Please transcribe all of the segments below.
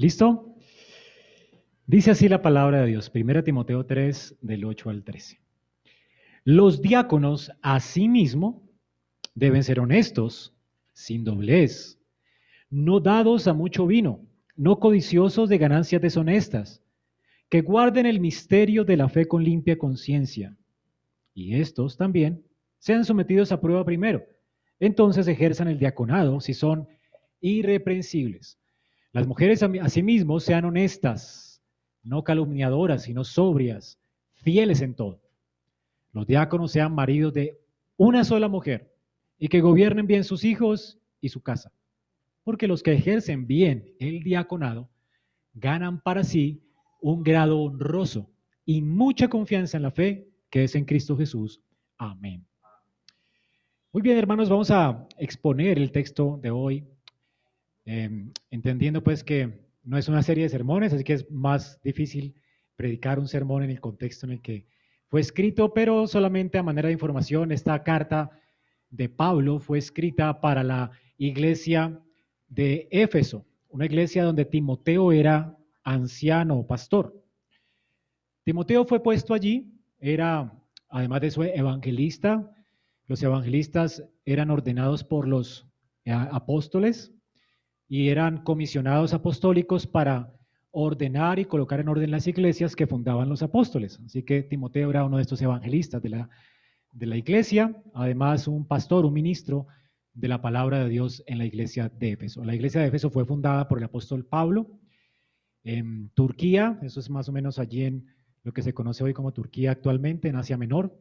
¿Listo? Dice así la palabra de Dios, 1 Timoteo 3, del 8 al 13. Los diáconos, asimismo, deben ser honestos, sin doblez, no dados a mucho vino, no codiciosos de ganancias deshonestas, que guarden el misterio de la fe con limpia conciencia. Y estos también sean sometidos a prueba primero. Entonces ejerzan el diaconado si son irreprensibles. Las mujeres asimismo sean honestas, no calumniadoras, sino sobrias, fieles en todo. Los diáconos sean maridos de una sola mujer y que gobiernen bien sus hijos y su casa. Porque los que ejercen bien el diaconado ganan para sí un grado honroso y mucha confianza en la fe que es en Cristo Jesús. Amén. Muy bien, hermanos, vamos a exponer el texto de hoy, em, entendiendo pues que no es una serie de sermones, así que es más difícil predicar un sermón en el contexto en el que fue escrito, pero solamente a manera de información, esta carta de Pablo fue escrita para la iglesia de Éfeso, una iglesia donde Timoteo era anciano o pastor. Timoteo fue puesto allí, era, además de su evangelista, los evangelistas eran ordenados por los eh, apóstoles y eran comisionados apostólicos para ordenar y colocar en orden las iglesias que fundaban los apóstoles. Así que Timoteo era uno de estos evangelistas de la, de la iglesia, además un pastor, un ministro de la palabra de Dios en la iglesia de Éfeso. La iglesia de Éfeso fue fundada por el apóstol Pablo en Turquía, eso es más o menos allí en lo que se conoce hoy como Turquía actualmente, en Asia Menor.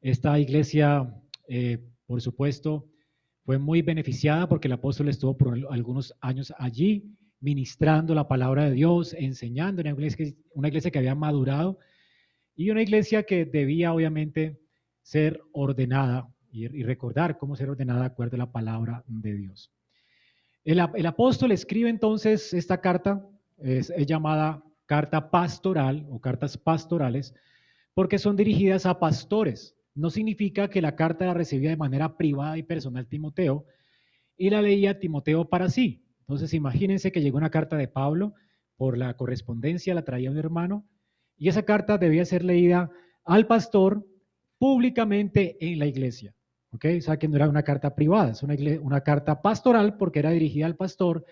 Esta iglesia, eh, por supuesto, fue muy beneficiada porque el apóstol estuvo por algunos años allí ministrando la palabra de Dios, enseñando en una iglesia, una iglesia que había madurado y una iglesia que debía obviamente ser ordenada y, recordar cómo ser ordenada de acuerdo a la palabra de Dios. El apóstol escribe entonces esta carta es, llamada carta pastoral o cartas pastorales porque son dirigidas a pastores. No significa que la carta la recibía de manera privada y personal Timoteo y la leía Timoteo para sí. Entonces imagínense que llegó una carta de Pablo por la correspondencia, la traía un hermano y esa carta debía ser leída al pastor públicamente en la iglesia. ¿Ok? O sea que no era una carta privada, es una, una carta pastoral porque era dirigida al pastor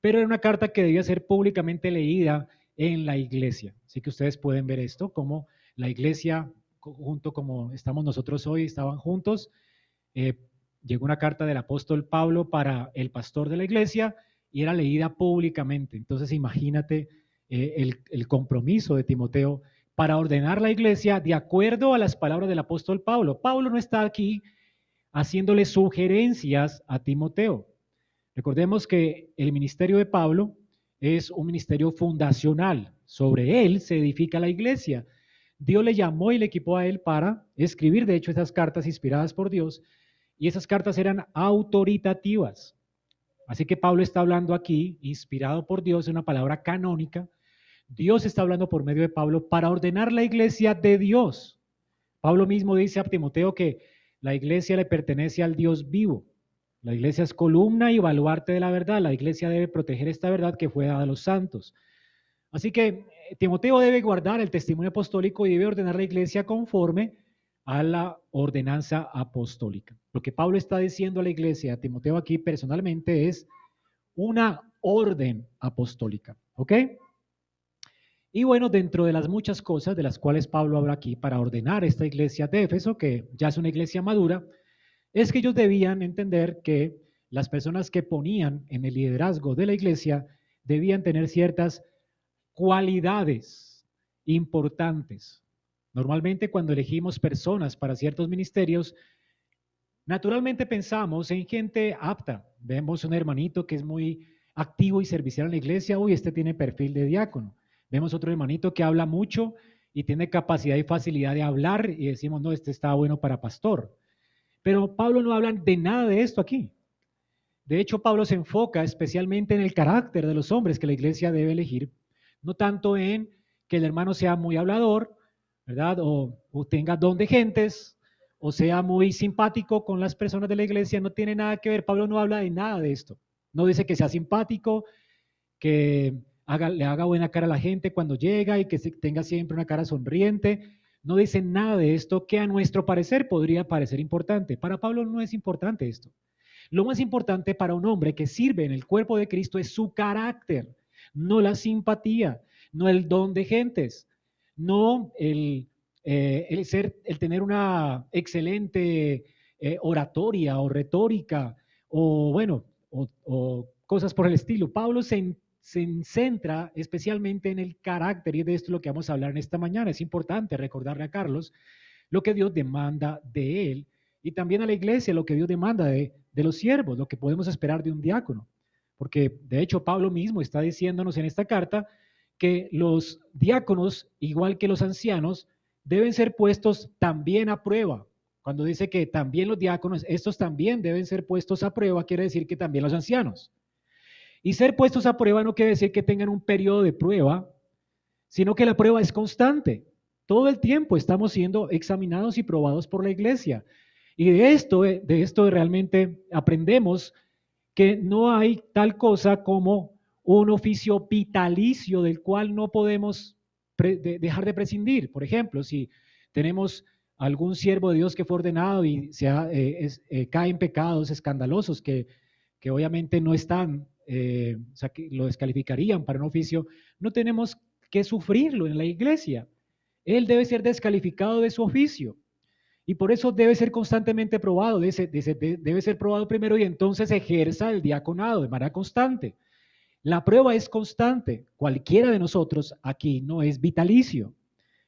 pero era una carta que debía ser públicamente leída en la iglesia. Así que ustedes pueden ver esto, como la iglesia, junto como estamos nosotros hoy, estaban juntos. Eh, llegó una carta del apóstol Pablo para el pastor de la iglesia y era leída públicamente. Entonces imagínate eh, el, el compromiso de Timoteo para ordenar la iglesia de acuerdo a las palabras del apóstol Pablo. Pablo no está aquí haciéndole sugerencias a Timoteo. Recordemos que el ministerio de Pablo es un ministerio fundacional. Sobre él se edifica la iglesia. Dios le llamó y le equipó a él para escribir, de hecho, esas cartas inspiradas por Dios. Y esas cartas eran autoritativas. Así que Pablo está hablando aquí, inspirado por Dios, en una palabra canónica. Dios está hablando por medio de Pablo para ordenar la iglesia de Dios. Pablo mismo dice a Timoteo que la iglesia le pertenece al Dios vivo. La iglesia es columna y baluarte de la verdad. La iglesia debe proteger esta verdad que fue dada a los santos. Así que Timoteo debe guardar el testimonio apostólico y debe ordenar la iglesia conforme a la ordenanza apostólica. Lo que Pablo está diciendo a la iglesia, a Timoteo aquí personalmente, es una orden apostólica. ¿Ok? Y bueno, dentro de las muchas cosas de las cuales Pablo habla aquí para ordenar esta iglesia de Éfeso, que ya es una iglesia madura, es que ellos debían entender que las personas que ponían en el liderazgo de la iglesia debían tener ciertas cualidades importantes. Normalmente cuando elegimos personas para ciertos ministerios, naturalmente pensamos en gente apta. Vemos un hermanito que es muy activo y servicial en la iglesia, uy, este tiene perfil de diácono. Vemos otro hermanito que habla mucho y tiene capacidad y facilidad de hablar y decimos, no, este está bueno para pastor. Pero Pablo no habla de nada de esto aquí. De hecho, Pablo se enfoca especialmente en el carácter de los hombres que la iglesia debe elegir, no tanto en que el hermano sea muy hablador, ¿verdad? O, tenga don de gentes, o sea muy simpático con las personas de la iglesia, no tiene nada que ver. Pablo no habla de nada de esto. No dice que sea simpático, que le haga buena cara a la gente cuando llega y que tenga siempre una cara sonriente. No dice nada de esto que a nuestro parecer podría parecer importante. Para Pablo no es importante esto. Lo más importante para un hombre que sirve en el cuerpo de Cristo es su carácter, no la simpatía, no el don de gentes, no el, eh, ser, el tener una excelente eh, oratoria o retórica o bueno, o, cosas por el estilo. Pablo se, se centra especialmente en el carácter y de esto es lo que vamos a hablar en esta mañana. Es importante recordarle a Carlos lo que Dios demanda de él y también a la iglesia lo que Dios demanda de, de los siervos, lo que podemos esperar de un diácono. Porque de hecho Pablo mismo está diciéndonos en esta carta que los diáconos, igual que los ancianos, deben ser puestos también a prueba. Cuando dice que también los diáconos, estos también deben ser puestos a prueba, quiere decir que también los ancianos. Y ser puestos a prueba no quiere decir que tengan un periodo de prueba, sino que la prueba es constante. Todo el tiempo estamos siendo examinados y probados por la iglesia. Y de esto, de esto realmente aprendemos que no hay tal cosa como un oficio vitalicio del cual no podemos dejar de prescindir. Por ejemplo, si tenemos algún siervo de Dios que fue ordenado y se eh, eh, cae en pecados escandalosos que, que obviamente no están eh, o sea, que lo descalificarían para un oficio, no tenemos que sufrirlo en la iglesia. Él debe ser descalificado de su oficio. Y por eso debe ser constantemente probado, debe ser probado primero y entonces ejerza el diaconado de manera constante. La prueba es constante. Cualquiera de nosotros aquí no es vitalicio.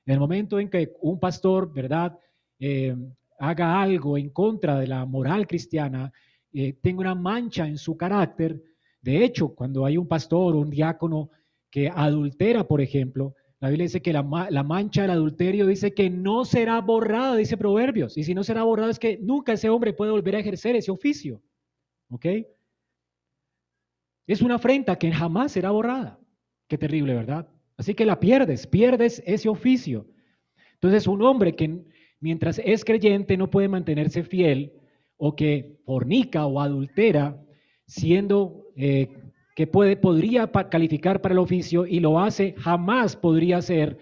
En el momento en que un pastor, ¿verdad?, eh, haga algo en contra de la moral cristiana, eh, tenga una mancha en su carácter, de hecho, cuando hay un pastor o un diácono que adultera, por ejemplo, la Biblia dice que la, mancha del adulterio dice que no será borrada, dice Proverbios. Y si no será borrada es que nunca ese hombre puede volver a ejercer ese oficio. ¿Ok? Es una afrenta que jamás será borrada. Qué terrible, ¿verdad? Así que la pierdes, pierdes ese oficio. Entonces, un hombre que mientras es creyente no puede mantenerse fiel o que fornica o adultera, siendo eh, que puede, podría calificar para el oficio y lo hace, jamás podría ser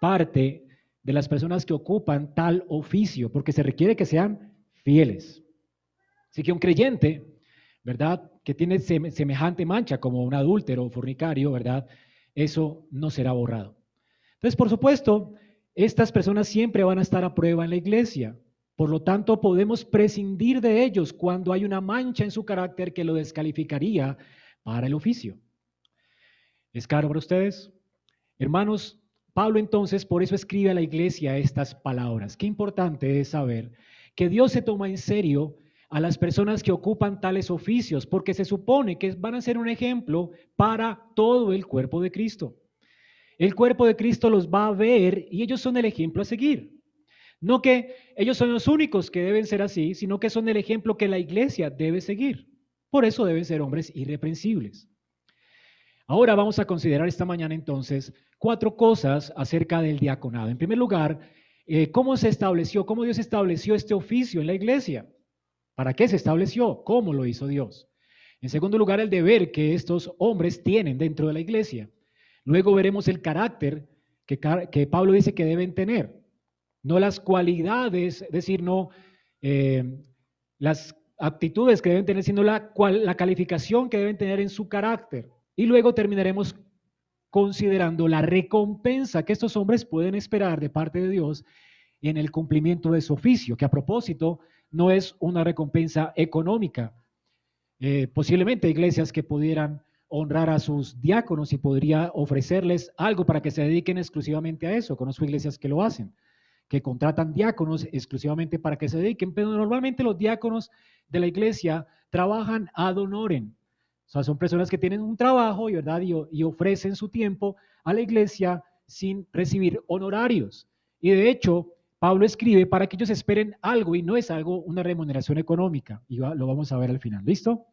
parte de las personas que ocupan tal oficio, porque se requiere que sean fieles. Así que un creyente, ¿verdad? Que tiene semejante mancha como un adúltero o fornicario, ¿verdad? Eso no será borrado. Entonces, por supuesto, estas personas siempre van a estar a prueba en la iglesia. Por lo tanto, podemos prescindir de ellos cuando hay una mancha en su carácter que lo descalificaría para el oficio. ¿Es caro para ustedes? Hermanos, Pablo entonces por eso escribe a la iglesia estas palabras. Qué importante es saber que Dios se toma en serio a las personas que ocupan tales oficios, porque se supone que van a ser un ejemplo para todo el cuerpo de Cristo. El cuerpo de Cristo los va a ver y ellos son el ejemplo a seguir. No que ellos son los únicos que deben ser así, sino que son el ejemplo que la iglesia debe seguir. Por eso deben ser hombres irreprensibles. Ahora vamos a considerar esta mañana entonces cuatro cosas acerca del diaconado. En primer lugar, eh, cómo se estableció, cómo Dios estableció este oficio en la iglesia. ¿Para qué se estableció? ¿Cómo lo hizo Dios? En segundo lugar, el deber que estos hombres tienen dentro de la iglesia. Luego veremos el carácter que, Pablo dice que deben tener no las cualidades, es decir, no eh, las actitudes que deben tener, sino la, la calificación que deben tener en su carácter. Y luego terminaremos considerando la recompensa que estos hombres pueden esperar de parte de Dios en el cumplimiento de su oficio, que a propósito no es una recompensa económica. Eh, posiblemente iglesias que pudieran honrar a sus diáconos y podría ofrecerles algo para que se dediquen exclusivamente a eso. Conozco iglesias que lo hacen que contratan diáconos exclusivamente para que se dediquen, pero normalmente los diáconos de la iglesia trabajan ad honorem. O sea, son personas que tienen un trabajo y, ¿verdad? y, ofrecen su tiempo a la iglesia sin recibir honorarios. Y de hecho, Pablo escribe para que ellos esperen algo y no es algo, una remuneración económica. Y lo vamos a ver al final. ¿Listo?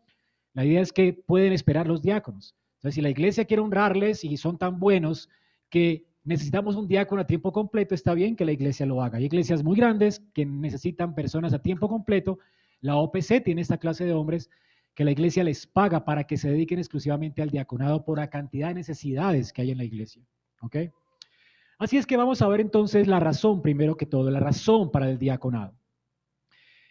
La idea es que pueden esperar los diáconos. Entonces, si la iglesia quiere honrarles y son tan buenos que necesitamos un diácono a tiempo completo, está bien que la iglesia lo haga. Hay iglesias muy grandes que necesitan personas a tiempo completo. La OPC tiene esta clase de hombres que la iglesia les paga para que se dediquen exclusivamente al diaconado por la cantidad de necesidades que hay en la iglesia. ¿Ok? Así es que vamos a ver entonces la razón, primero que todo, la razón para el diaconado.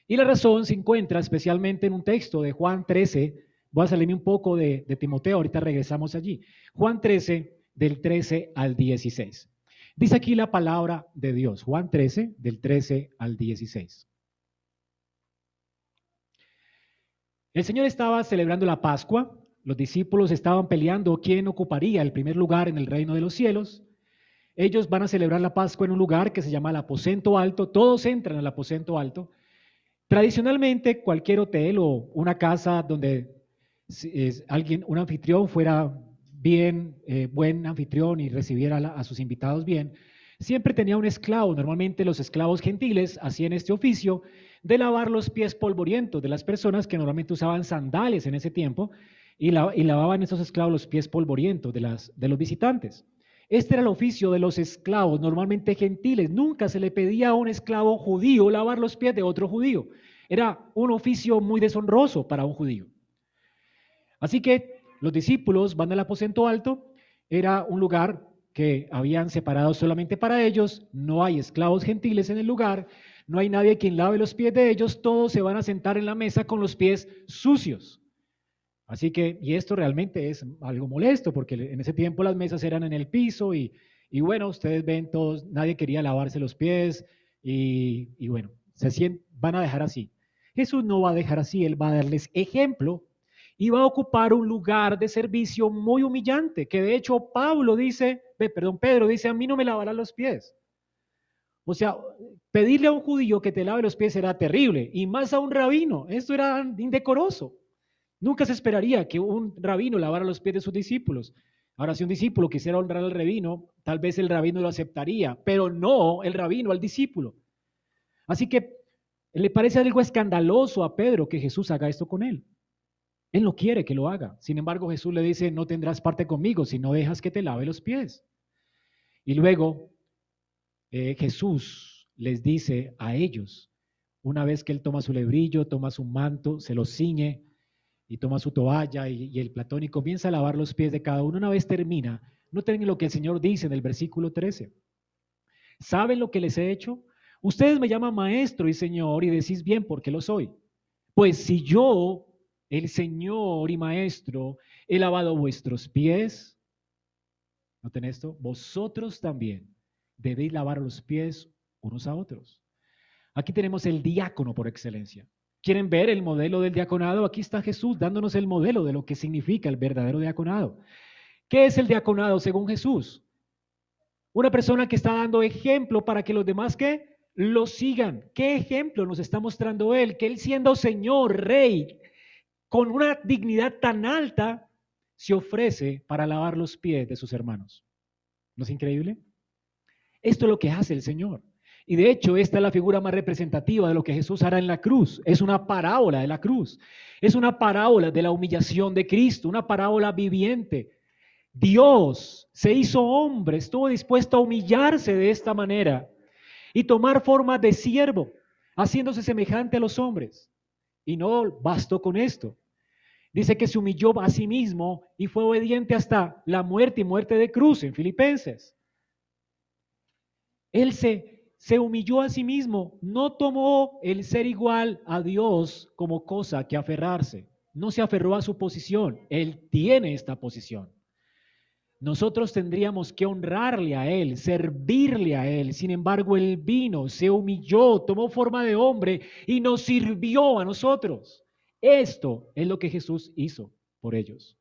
Y la razón se encuentra especialmente en un texto de Juan 13. Voy a salirme un poco de, de Timoteo, ahorita regresamos allí. Juan 13, del 13 al 16. Dice aquí la palabra de Dios, Juan 13, del 13 al 16. El Señor estaba celebrando la Pascua, los discípulos estaban peleando quién ocuparía el primer lugar en el reino de los cielos. Ellos van a celebrar la Pascua en un lugar que se llama el aposento alto, todos entran al aposento alto. Tradicionalmente, cualquier hotel o una casa donde alguien, un anfitrión fuera bien, eh, buen anfitrión y recibiera a sus invitados bien, siempre tenía un esclavo. Normalmente los esclavos gentiles hacían este oficio de lavar los pies polvorientos de las personas que normalmente usaban sandales en ese tiempo y, lavaban esos esclavos los pies polvorientos de, las, de los visitantes. Este era el oficio de los esclavos, normalmente gentiles. Nunca se le pedía a un esclavo judío lavar los pies de otro judío. Era un oficio muy deshonroso para un judío. Así que los discípulos van al aposento alto. Era un lugar que habían separado solamente para ellos. No hay esclavos gentiles en el lugar no hay nadie quien lave los pies de ellos, todos se van a sentar en la mesa con los pies sucios. Así que, y esto realmente es algo molesto, porque en ese tiempo las mesas eran en el piso y, bueno, ustedes ven todos, nadie quería lavarse los pies y, bueno, se van a dejar así. Jesús no va a dejar así, Él va a darles ejemplo va a ocupar un lugar de servicio muy humillante, que de hecho Pablo dice, perdón, Pedro dice, a mí no me lavará los pies. O sea, pedirle a un judío que te lave los pies era terrible, y más a un rabino, esto era indecoroso. Nunca se esperaría que un rabino lavara los pies de sus discípulos. Ahora, si un discípulo quisiera honrar al rabino, tal vez el rabino lo aceptaría, pero no el rabino al discípulo. Así que le parece algo escandaloso a Pedro que Jesús haga esto con él. Él no quiere que lo haga. Sin embargo, Jesús le dice, no tendrás parte conmigo si no dejas que te lave los pies. Y luego eh, Jesús les dice a ellos, una vez que él toma su lebrillo, toma su manto, se lo ciñe y toma su toalla y, el platón y comienza a lavar los pies de cada uno, una vez termina, noten lo que el Señor dice en el versículo 13. ¿Saben lo que les he hecho? Ustedes me llaman maestro y Señor y decís bien porque lo soy. Pues si yo, el Señor y maestro, he lavado vuestros pies, noten esto, vosotros también debéis lavar los pies unos a otros. Aquí tenemos el diácono por excelencia. ¿Quieren ver el modelo del diaconado? Aquí está Jesús dándonos el modelo de lo que significa el verdadero diaconado. ¿Qué es el diaconado según Jesús? Una persona que está dando ejemplo para que los demás que lo sigan. ¿Qué ejemplo nos está mostrando él? Que él siendo Señor, Rey, con una dignidad tan alta, se ofrece para lavar los pies de sus hermanos. ¿No es increíble? Esto es lo que hace el Señor. Y de hecho, esta es la figura más representativa de lo que Jesús hará en la cruz. Es una parábola de la cruz. Es una parábola de la humillación de Cristo, una parábola viviente. Dios se hizo hombre, estuvo dispuesto a humillarse de esta manera y tomar forma de siervo, haciéndose semejante a los hombres. Y no bastó con esto. Dice que se humilló a sí mismo y fue obediente hasta la muerte y muerte de cruz en Filipenses. Él se, se humilló a sí mismo, no tomó el ser igual a Dios como cosa que aferrarse, no se aferró a su posición, Él tiene esta posición. Nosotros tendríamos que honrarle a Él, servirle a Él. Sin embargo, Él vino, se humilló, tomó forma de hombre y nos sirvió a nosotros. Esto es lo que Jesús hizo por ellos.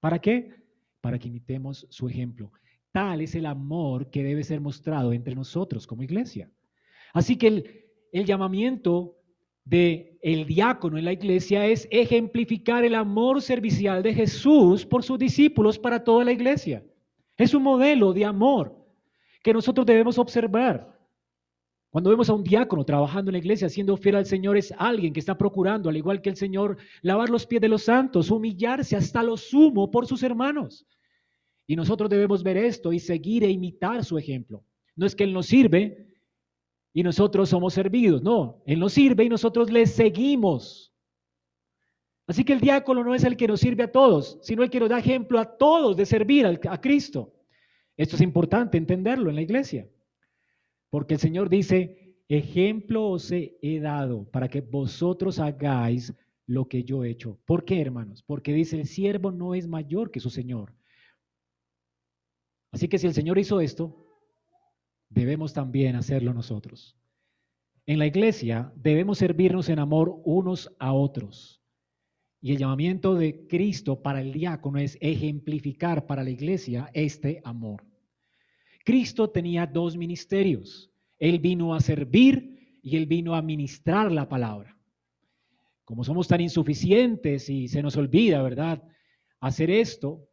¿Para qué? Para que imitemos su ejemplo. Tal es el amor que debe ser mostrado entre nosotros como iglesia. Así que el, llamamiento de el diácono en la iglesia es ejemplificar el amor servicial de Jesús por sus discípulos para toda la iglesia. Es un modelo de amor que nosotros debemos observar. Cuando vemos a un diácono trabajando en la iglesia, siendo fiel al Señor, es alguien que está procurando, al igual que el Señor, lavar los pies de los santos, humillarse hasta lo sumo por sus hermanos. Y nosotros debemos ver esto y seguir e imitar su ejemplo. No es que Él nos sirve y nosotros somos servidos, no, Él nos sirve y nosotros le seguimos. Así que el diácono no es el que nos sirve a todos, sino el que nos da ejemplo a todos de servir a Cristo. Esto es importante entenderlo en la iglesia, porque el Señor dice, ejemplo os he dado para que vosotros hagáis lo que yo he hecho. ¿Por qué, hermanos? Porque dice, el siervo no es mayor que su Señor. Así que si el Señor hizo esto, debemos también hacerlo nosotros. En la iglesia debemos servirnos en amor unos a otros. Y el llamamiento de Cristo para el diácono es ejemplificar para la iglesia este amor. Cristo tenía dos ministerios. Él vino a servir y él vino a ministrar la palabra. Como somos tan insuficientes y se nos olvida, ¿verdad? Hacer esto,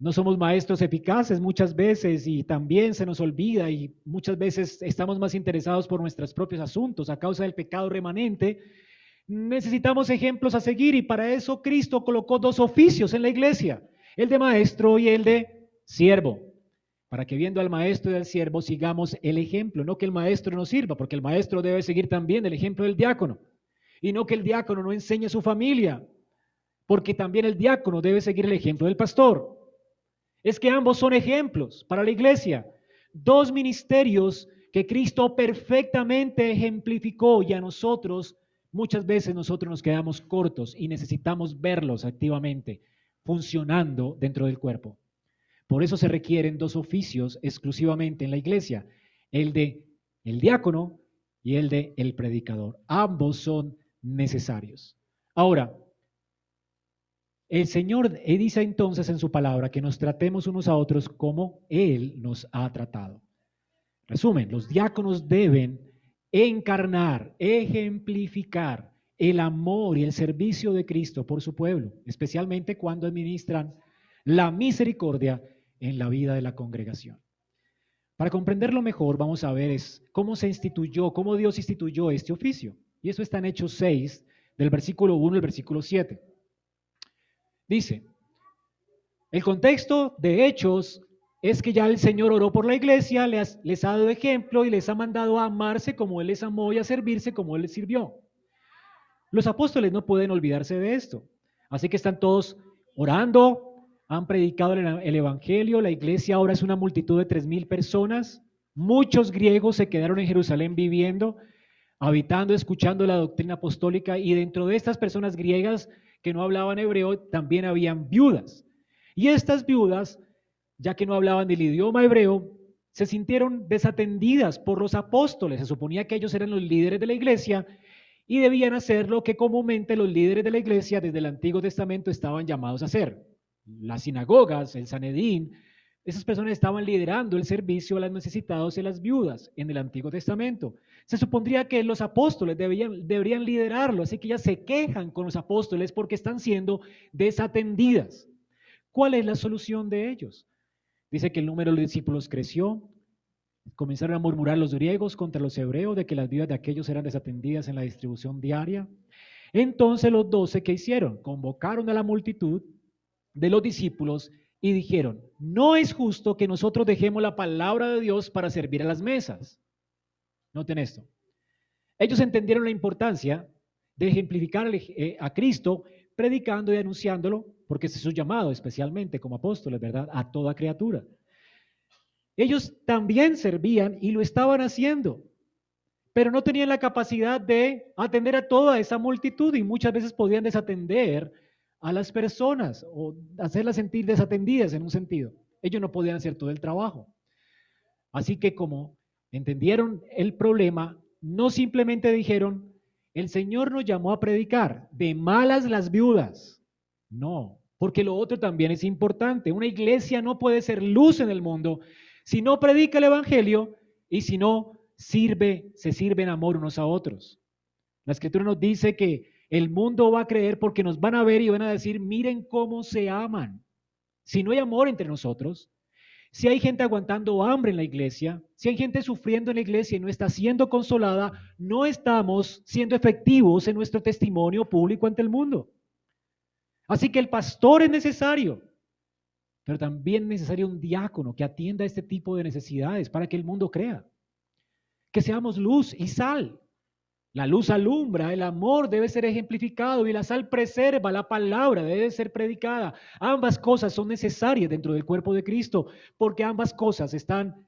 no somos maestros eficaces muchas veces y también se nos olvida y muchas veces estamos más interesados por nuestros propios asuntos a causa del pecado remanente. Necesitamos ejemplos a seguir y para eso Cristo colocó dos oficios en la iglesia, el de maestro y el de siervo, para que viendo al maestro y al siervo sigamos el ejemplo, no que el maestro nos sirva, porque el maestro debe seguir también el ejemplo del diácono, y no que el diácono no enseñe a su familia, porque también el diácono debe seguir el ejemplo del pastor. Es que ambos son ejemplos para la iglesia. Dos ministerios que Cristo perfectamente ejemplificó y a nosotros muchas veces nosotros nos quedamos cortos y necesitamos verlos activamente funcionando dentro del cuerpo. Por eso se requieren dos oficios exclusivamente en la iglesia, el de el diácono y el de el predicador. Ambos son necesarios. Ahora, el Señor dice entonces en su palabra que nos tratemos unos a otros como Él nos ha tratado. Resumen, los diáconos deben encarnar, ejemplificar el amor y el servicio de Cristo por su pueblo, especialmente cuando administran la misericordia en la vida de la congregación. Para comprenderlo mejor, vamos a ver cómo se instituyó, cómo Dios instituyó este oficio. Y eso está en Hechos 6, del versículo 1 al versículo 7. Dice, el contexto de hechos es que ya el Señor oró por la iglesia, les, ha dado ejemplo y les ha mandado a amarse como Él les amó y a servirse como Él les sirvió. Los apóstoles no pueden olvidarse de esto. Así que están todos orando, han predicado el, Evangelio, la iglesia ahora es una multitud de tres mil personas. Muchos griegos se quedaron en Jerusalén viviendo, habitando, escuchando la doctrina apostólica y dentro de estas personas griegas que no hablaban hebreo, también habían viudas. Y estas viudas, ya que no hablaban del idioma hebreo, se sintieron desatendidas por los apóstoles. Se suponía que ellos eran los líderes de la iglesia y debían hacer lo que comúnmente los líderes de la iglesia desde el Antiguo Testamento estaban llamados a hacer. Las sinagogas, el Sanedín, esas personas estaban liderando el servicio a los necesitados y a las viudas en el Antiguo Testamento. Se supondría que los apóstoles deberían liderarlo, así que ellas se quejan con los apóstoles porque están siendo desatendidas. ¿Cuál es la solución de ellos? Dice que el número de discípulos creció, comenzaron a murmurar los griegos contra los hebreos de que las vidas de aquellos eran desatendidas en la distribución diaria. Entonces los doce que hicieron, convocaron a la multitud de los discípulos y dijeron, no es justo que nosotros dejemos la palabra de Dios para servir a las mesas. Noten esto. Ellos entendieron la importancia de ejemplificar eh, a Cristo predicando y anunciándolo, porque es su llamado, especialmente como apóstoles, ¿verdad? A toda criatura. Ellos también servían y lo estaban haciendo, pero no tenían la capacidad de atender a toda esa multitud y muchas veces podían desatender a las personas o hacerlas sentir desatendidas en un sentido. Ellos no podían hacer todo el trabajo. Así que como entendieron el problema, no simplemente dijeron, el Señor nos llamó a predicar, de malas las viudas. No, porque lo otro también es importante. Una iglesia no puede ser luz en el mundo si no predica el Evangelio y si no sirve, se sirve en amor unos a otros. La escritura nos dice que el mundo va a creer porque nos van a ver y van a decir, miren cómo se aman. Si no hay amor entre nosotros, si hay gente aguantando hambre en la iglesia, si hay gente sufriendo en la iglesia y no está siendo consolada, no estamos siendo efectivos en nuestro testimonio público ante el mundo. Así que el pastor es necesario, pero también es necesario un diácono que atienda este tipo de necesidades para que el mundo crea. Que seamos luz y sal. La luz alumbra, el amor debe ser ejemplificado y la sal preserva, la palabra debe ser predicada. Ambas cosas son necesarias dentro del cuerpo de Cristo porque ambas cosas están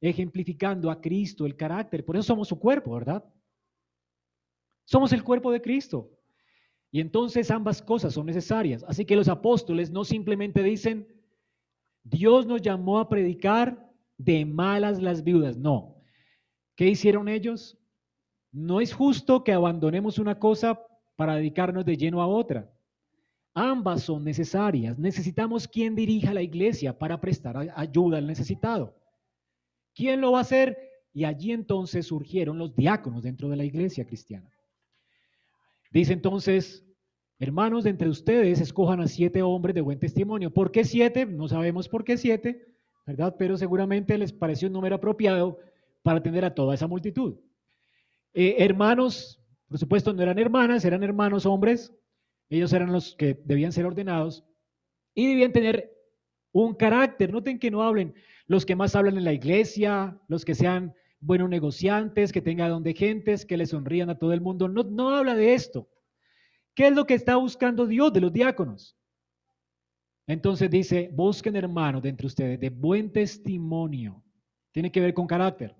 ejemplificando a Cristo, el carácter. Por eso somos su cuerpo, ¿verdad? Somos el cuerpo de Cristo. Y entonces ambas cosas son necesarias. Así que los apóstoles no simplemente dicen, Dios nos llamó a predicar de malas las viudas. No. ¿Qué hicieron ellos? No es justo que abandonemos una cosa para dedicarnos de lleno a otra. Ambas son necesarias. Necesitamos quien dirija la iglesia para prestar ayuda al necesitado. ¿Quién lo va a hacer? Y allí entonces surgieron los diáconos dentro de la iglesia cristiana. Dice entonces, hermanos, de entre ustedes escojan a siete hombres de buen testimonio. ¿Por qué siete? No sabemos por qué siete, ¿verdad? Pero seguramente les pareció un número apropiado para atender a toda esa multitud. Eh, hermanos, por supuesto, no eran hermanas, eran hermanos hombres. Ellos eran los que debían ser ordenados y debían tener un carácter. Noten que no hablen los que más hablan en la iglesia, los que sean buenos negociantes, que tengan don de gentes, que le sonrían a todo el mundo. No, no habla de esto. ¿Qué es lo que está buscando Dios de los diáconos? Entonces dice, busquen hermanos de entre ustedes de buen testimonio. Tiene que ver con carácter.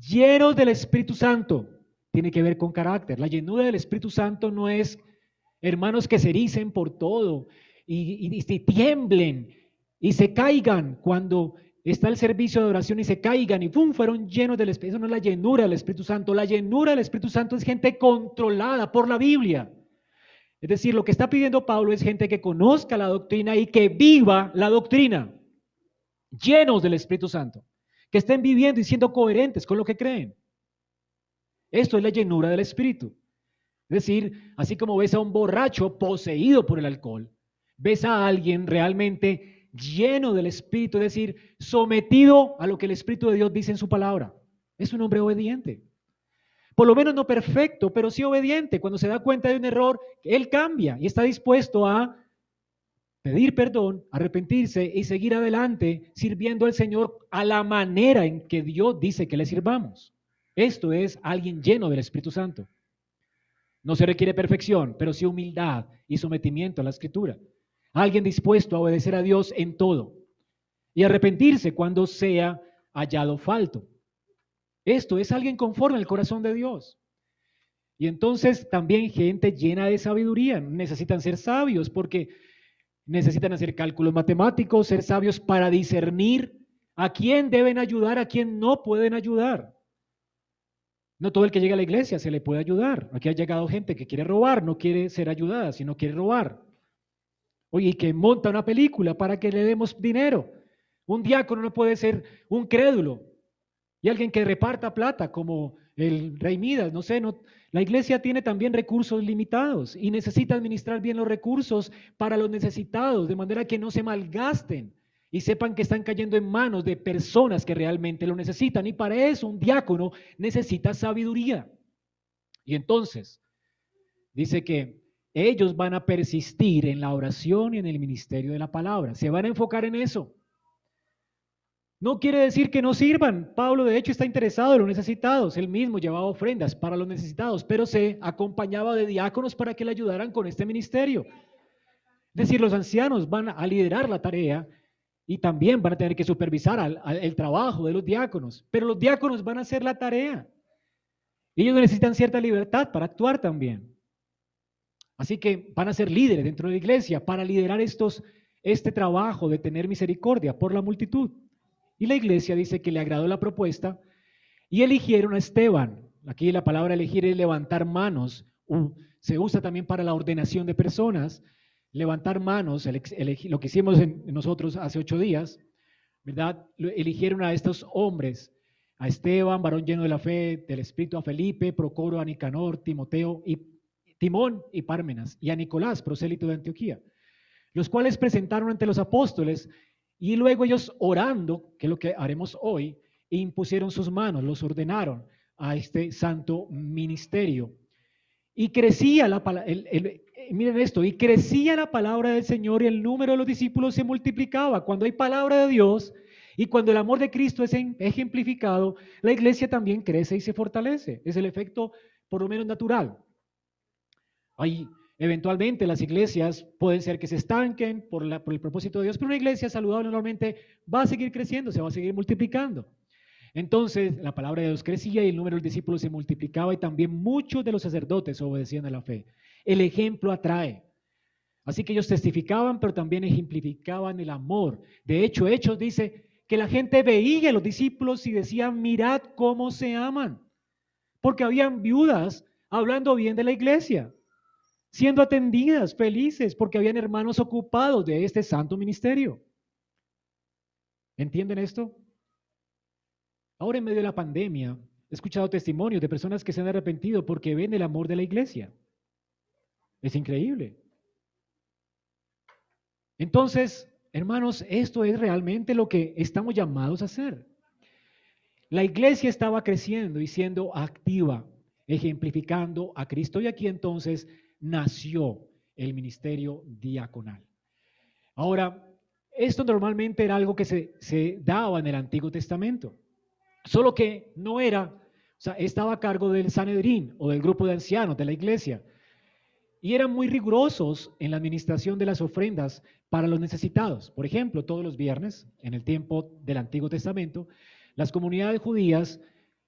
Llenos del Espíritu Santo. Tiene que ver con carácter. La llenura del Espíritu Santo no es hermanos que se ericen por todo y, y, tiemblen y se caigan cuando está el servicio de oración y se caigan y ¡pum! fueron llenos del Espíritu. Eso no es la llenura del Espíritu Santo. La llenura del Espíritu Santo es gente controlada por la Biblia. Es decir, lo que está pidiendo Pablo es gente que conozca la doctrina y que viva la doctrina, llenos del Espíritu Santo, que estén viviendo y siendo coherentes con lo que creen. Esto es la llenura del Espíritu. Es decir, así como ves a un borracho poseído por el alcohol, ves a alguien realmente lleno del Espíritu, es decir, sometido a lo que el Espíritu de Dios dice en su palabra. Es un hombre obediente. Por lo menos no perfecto, pero sí obediente. Cuando se da cuenta de un error, él cambia y está dispuesto a pedir perdón, arrepentirse y seguir adelante sirviendo al Señor a la manera en que Dios dice que le sirvamos. Esto es alguien lleno del Espíritu Santo. No se requiere perfección, pero sí humildad y sometimiento a la Escritura. Alguien dispuesto a obedecer a Dios en todo y arrepentirse cuando sea hallado falto. Esto es alguien conforme al corazón de Dios. Y entonces también gente llena de sabiduría. Necesitan ser sabios porque necesitan hacer cálculos matemáticos, ser sabios para discernir a quién deben ayudar, a quién no pueden ayudar. No todo el que llega a la iglesia se le puede ayudar. Aquí ha llegado gente que quiere robar, no quiere ser ayudada, sino quiere robar. Oye, y que monta una película para que le demos dinero. Un diácono no puede ser un crédulo, y alguien que reparta plata como el rey Midas, no sé, no, la iglesia tiene también recursos limitados y necesita administrar bien los recursos para los necesitados, de manera que no se malgasten y sepan que están cayendo en manos de personas que realmente lo necesitan. Y para eso un diácono necesita sabiduría. Y entonces, dice que ellos van a persistir en la oración y en el ministerio de la palabra. Se van a enfocar en eso. No quiere decir que no sirvan. Pablo de hecho está interesado en los necesitados. Él mismo llevaba ofrendas para los necesitados, pero se acompañaba de diáconos para que le ayudaran con este ministerio. Es decir, los ancianos van a liderar la tarea y también van a tener que supervisar el trabajo de los diáconos, pero los diáconos van a hacer la tarea. Ellos necesitan cierta libertad para actuar también. Así que van a ser líderes dentro de la iglesia para liderar este trabajo de tener misericordia por la multitud. Y la iglesia dice que le agradó la propuesta y eligieron a Esteban. Aquí la palabra elegir es levantar manos. Se usa también para la ordenación de personas. Levantar manos, lo que hicimos nosotros hace ocho días, ¿verdad? Eligieron a estos hombres, a Esteban, varón lleno de la fe, del Espíritu, a Felipe, Procoro, a Nicanor, Timoteo y Timón y Pármenas, y a Nicolás, prosélito de Antioquía, los cuales presentaron ante los apóstoles y luego ellos orando, que es lo que haremos hoy, impusieron sus manos, los ordenaron a este santo ministerio. Y crecía la palabra, miren esto, y crecía la palabra del Señor y el número de los discípulos se multiplicaba. Cuando hay palabra de Dios y cuando el amor de Cristo es ejemplificado, la iglesia también crece y se fortalece. Es el efecto por lo menos natural. Hay, eventualmente las iglesias pueden ser que se estanquen por, el propósito de Dios, pero una iglesia saludable normalmente va a seguir creciendo, se va a seguir multiplicando. Entonces la palabra de Dios crecía y el número de discípulos se multiplicaba y también muchos de los sacerdotes obedecían a la fe. El ejemplo atrae. Así que ellos testificaban, pero también ejemplificaban el amor. De hecho, Hechos dice que la gente veía a los discípulos y decían, mirad cómo se aman. Porque habían viudas hablando bien de la iglesia, siendo atendidas, felices, porque habían hermanos ocupados de este santo ministerio. ¿Entienden esto? Ahora en medio de la pandemia, he escuchado testimonios de personas que se han arrepentido porque ven el amor de la iglesia. Es increíble. Entonces, hermanos, esto es realmente lo que estamos llamados a hacer. La iglesia estaba creciendo y siendo activa, ejemplificando a Cristo y aquí entonces nació el ministerio diaconal. Ahora, esto normalmente era algo que se, se daba en el Antiguo Testamento. Solo que no era, o sea, estaba a cargo del Sanedrín o del grupo de ancianos de la iglesia. Y eran muy rigurosos en la administración de las ofrendas para los necesitados. Por ejemplo, todos los viernes, en el tiempo del Antiguo Testamento, las comunidades judías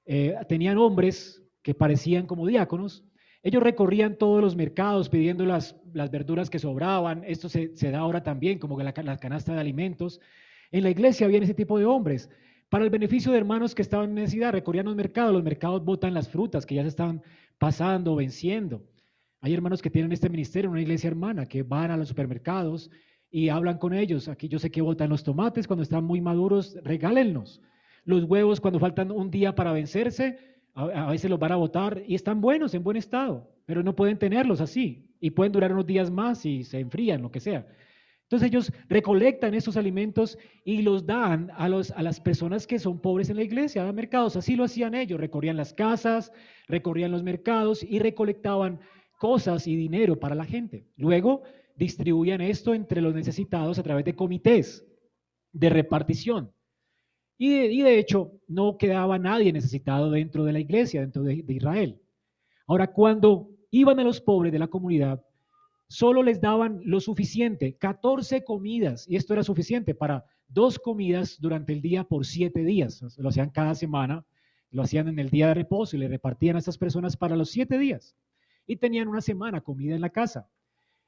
eh, tenían hombres que parecían como diáconos. Ellos recorrían todos los mercados pidiendo las, verduras que sobraban. Esto se, da ahora también, como la, la canasta de alimentos. En la iglesia había ese tipo de hombres para el beneficio de hermanos que estaban en necesidad, recorrían los mercados, los mercados botan las frutas que ya se están pasando, venciendo. Hay hermanos que tienen este ministerio, una iglesia hermana, que van a los supermercados y hablan con ellos. Aquí yo sé que botan los tomates cuando están muy maduros, regálenlos. Los huevos cuando faltan un día para vencerse, a, veces los van a botar y están buenos, en buen estado, pero no pueden tenerlos así y pueden durar unos días más y se enfrían, lo que sea. Entonces ellos recolectan esos alimentos y los dan a, los, a las personas que son pobres en la iglesia, a mercados. Así lo hacían ellos, recorrían las casas, recorrían los mercados y recolectaban cosas y dinero para la gente. Luego distribuían esto entre los necesitados a través de comités de repartición. Y de, hecho no quedaba nadie necesitado dentro de la iglesia, dentro de Israel. Ahora, cuando iban a los pobres de la comunidad, solo les daban lo suficiente, 14 comidas, y esto era suficiente para dos comidas durante el día por siete días. Lo hacían cada semana, lo hacían en el día de reposo y le repartían a estas personas para los siete días. Y tenían una semana comida en la casa.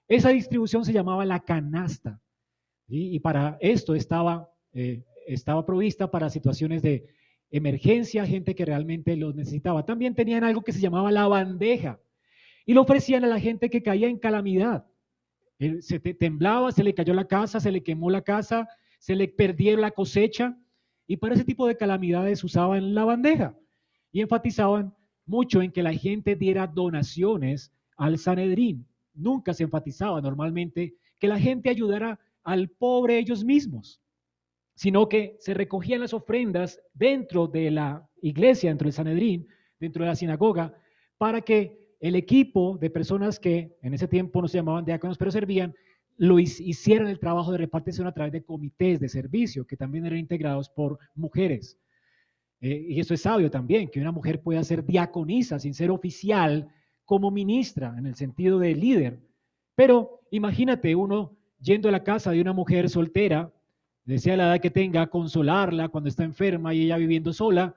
Esa distribución se llamaba la canasta. Y para esto estaba, eh, estaba provista para situaciones de emergencia, gente que realmente lo necesitaba. También tenían algo que se llamaba la bandeja y lo ofrecían a la gente que caía en calamidad. Se temblaba, se le cayó la casa, se le quemó la casa, se le perdió la cosecha. Y para ese tipo de calamidades usaban la bandeja. Y enfatizaban mucho en que la gente diera donaciones al Sanedrín. Nunca se enfatizaba normalmente que la gente ayudara al pobre ellos mismos, sino que se recogían las ofrendas dentro de la iglesia, dentro del Sanedrín, dentro de la sinagoga, para que el equipo de personas que en ese tiempo no se llamaban diáconos, pero servían, lo hicieran el trabajo de repartición a través de comités de servicio, que también eran integrados por mujeres. Eh, y eso es sabio también, que una mujer pueda ser diaconisa sin ser oficial como ministra, en el sentido de líder. Pero imagínate uno yendo a la casa de una mujer soltera, desea la edad que tenga, consolarla cuando está enferma y ella viviendo sola,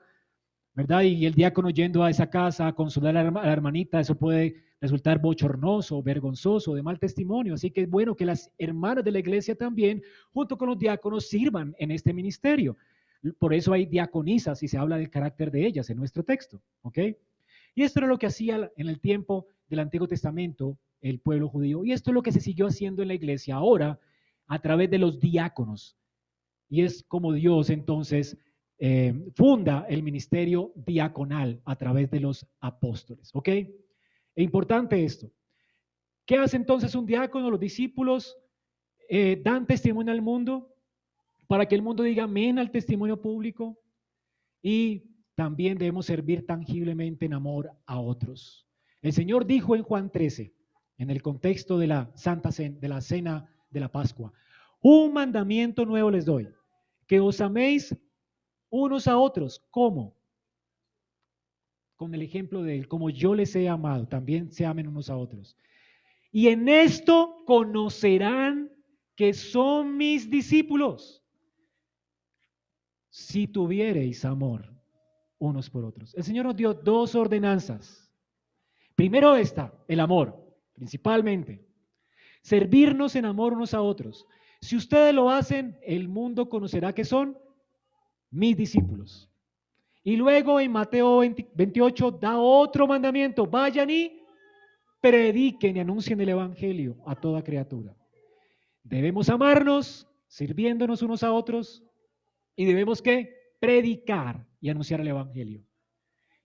¿verdad? Y el diácono yendo a esa casa a consolar a la hermanita, eso puede resultar bochornoso, vergonzoso, de mal testimonio. Así que es bueno que las hermanas de la iglesia también, junto con los diáconos, sirvan en este ministerio. Por eso hay diaconisas y se habla del carácter de ellas en nuestro texto, ¿ok? Y esto era lo que hacía en el tiempo del Antiguo Testamento el pueblo judío. Y esto es lo que se siguió haciendo en la iglesia ahora a través de los diáconos. Y es como Dios entonces eh, funda el ministerio diaconal a través de los apóstoles. ¿Ok? Es importante esto. ¿Qué hace entonces un diácono? Los discípulos eh, dan testimonio al mundo para que el mundo diga amén al testimonio público y también debemos servir tangiblemente en amor a otros. El Señor dijo en Juan 13, en el contexto de la Santa Cena, de la Cena de la Pascua, un mandamiento nuevo les doy, que os améis unos a otros. ¿Cómo? con el ejemplo de Él, como yo les he amado, también se amen unos a otros. Y en esto conocerán que son mis discípulos, si tuviereis amor unos por otros. El Señor nos dio dos ordenanzas. Primero esta, el amor, principalmente. Servirnos en amor unos a otros. Si ustedes lo hacen, el mundo conocerá que son mis discípulos. Y luego en Mateo 28 da otro mandamiento, vayan y prediquen y anuncien el Evangelio a toda criatura. Debemos amarnos, sirviéndonos unos a otros, y debemos que predicar y anunciar el Evangelio.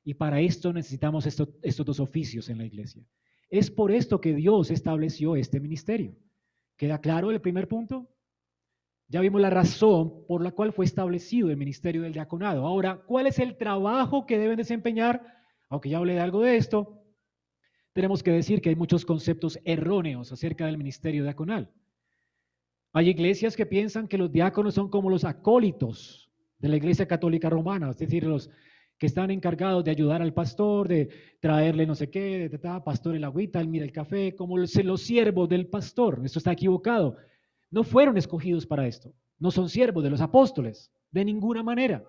Y para esto necesitamos estos dos oficios en la iglesia. Es por esto que Dios estableció este ministerio. ¿Queda claro el primer punto? Ya vimos la razón por la cual fue establecido el ministerio del diaconado. Ahora, ¿cuál es el trabajo que deben desempeñar? Aunque ya hablé de algo de esto, tenemos que decir que hay muchos conceptos erróneos acerca del ministerio diaconal. Hay iglesias que piensan que los diáconos son como los acólitos de la iglesia católica romana, es decir, los que están encargados de ayudar al pastor, de traerle no sé qué, de, pastor el agüita, él mira el café, como los, los siervos del pastor. Esto está equivocado. No fueron escogidos para esto. No son siervos de los apóstoles, de ninguna manera.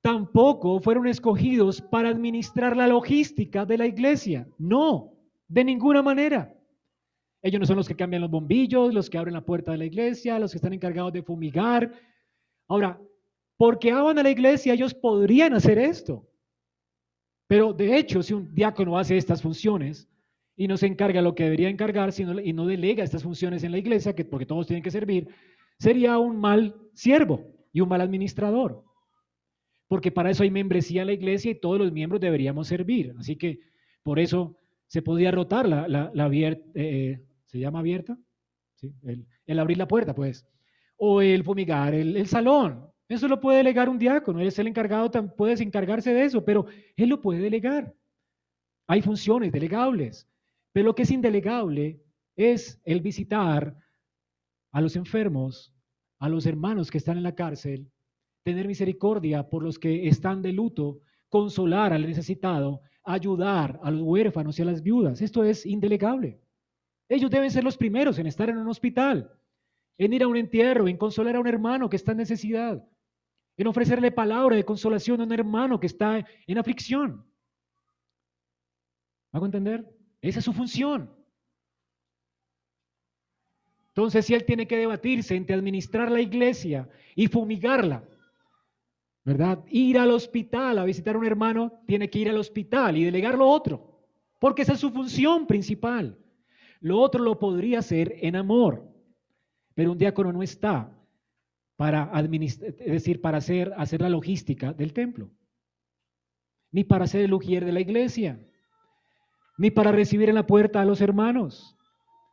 Tampoco fueron escogidos para administrar la logística de la iglesia. No, de ninguna manera. Ellos no son los que cambian los bombillos, los que abren la puerta de la iglesia, los que están encargados de fumigar. Ahora, porque aman a la iglesia, ellos podrían hacer esto. Pero de hecho, si un diácono hace estas funciones y no se encarga lo que debería encargar y no delega estas funciones en la iglesia, que, porque todos tienen que servir, sería un mal siervo y un mal administrador. Porque para eso hay membresía en la iglesia y todos los miembros deberíamos servir. Así que por eso se podía rotar la, la, eh, ¿se llama abierta? ¿Sí? El, abrir la puerta, pues. O el fumigar el, el salón. Eso lo puede delegar un diácono, él es el encargado, puedes encargarse de eso, pero él lo puede delegar. Hay funciones delegables, pero lo que es indelegable es el visitar a los enfermos, a los hermanos que están en la cárcel, tener misericordia por los que están de luto, consolar al necesitado, ayudar a los huérfanos y a las viudas. Esto es indelegable. Ellos deben ser los primeros en estar en un hospital, en ir a un entierro, en consolar a un hermano que está en necesidad en ofrecerle palabra de consolación a un hermano que está en aflicción. ¿Hago entender? Esa es su función. Entonces, si él tiene que debatirse entre administrar la iglesia y fumigarla, ¿verdad? Ir al hospital a visitar a un hermano, tiene que ir al hospital y delegar lo otro, porque esa es su función principal. Lo otro lo podría hacer en amor, pero un diácono no está para administrar, es decir, para hacer, hacer la logística del templo, ni para ser el ujier de la iglesia, ni para recibir en la puerta a los hermanos,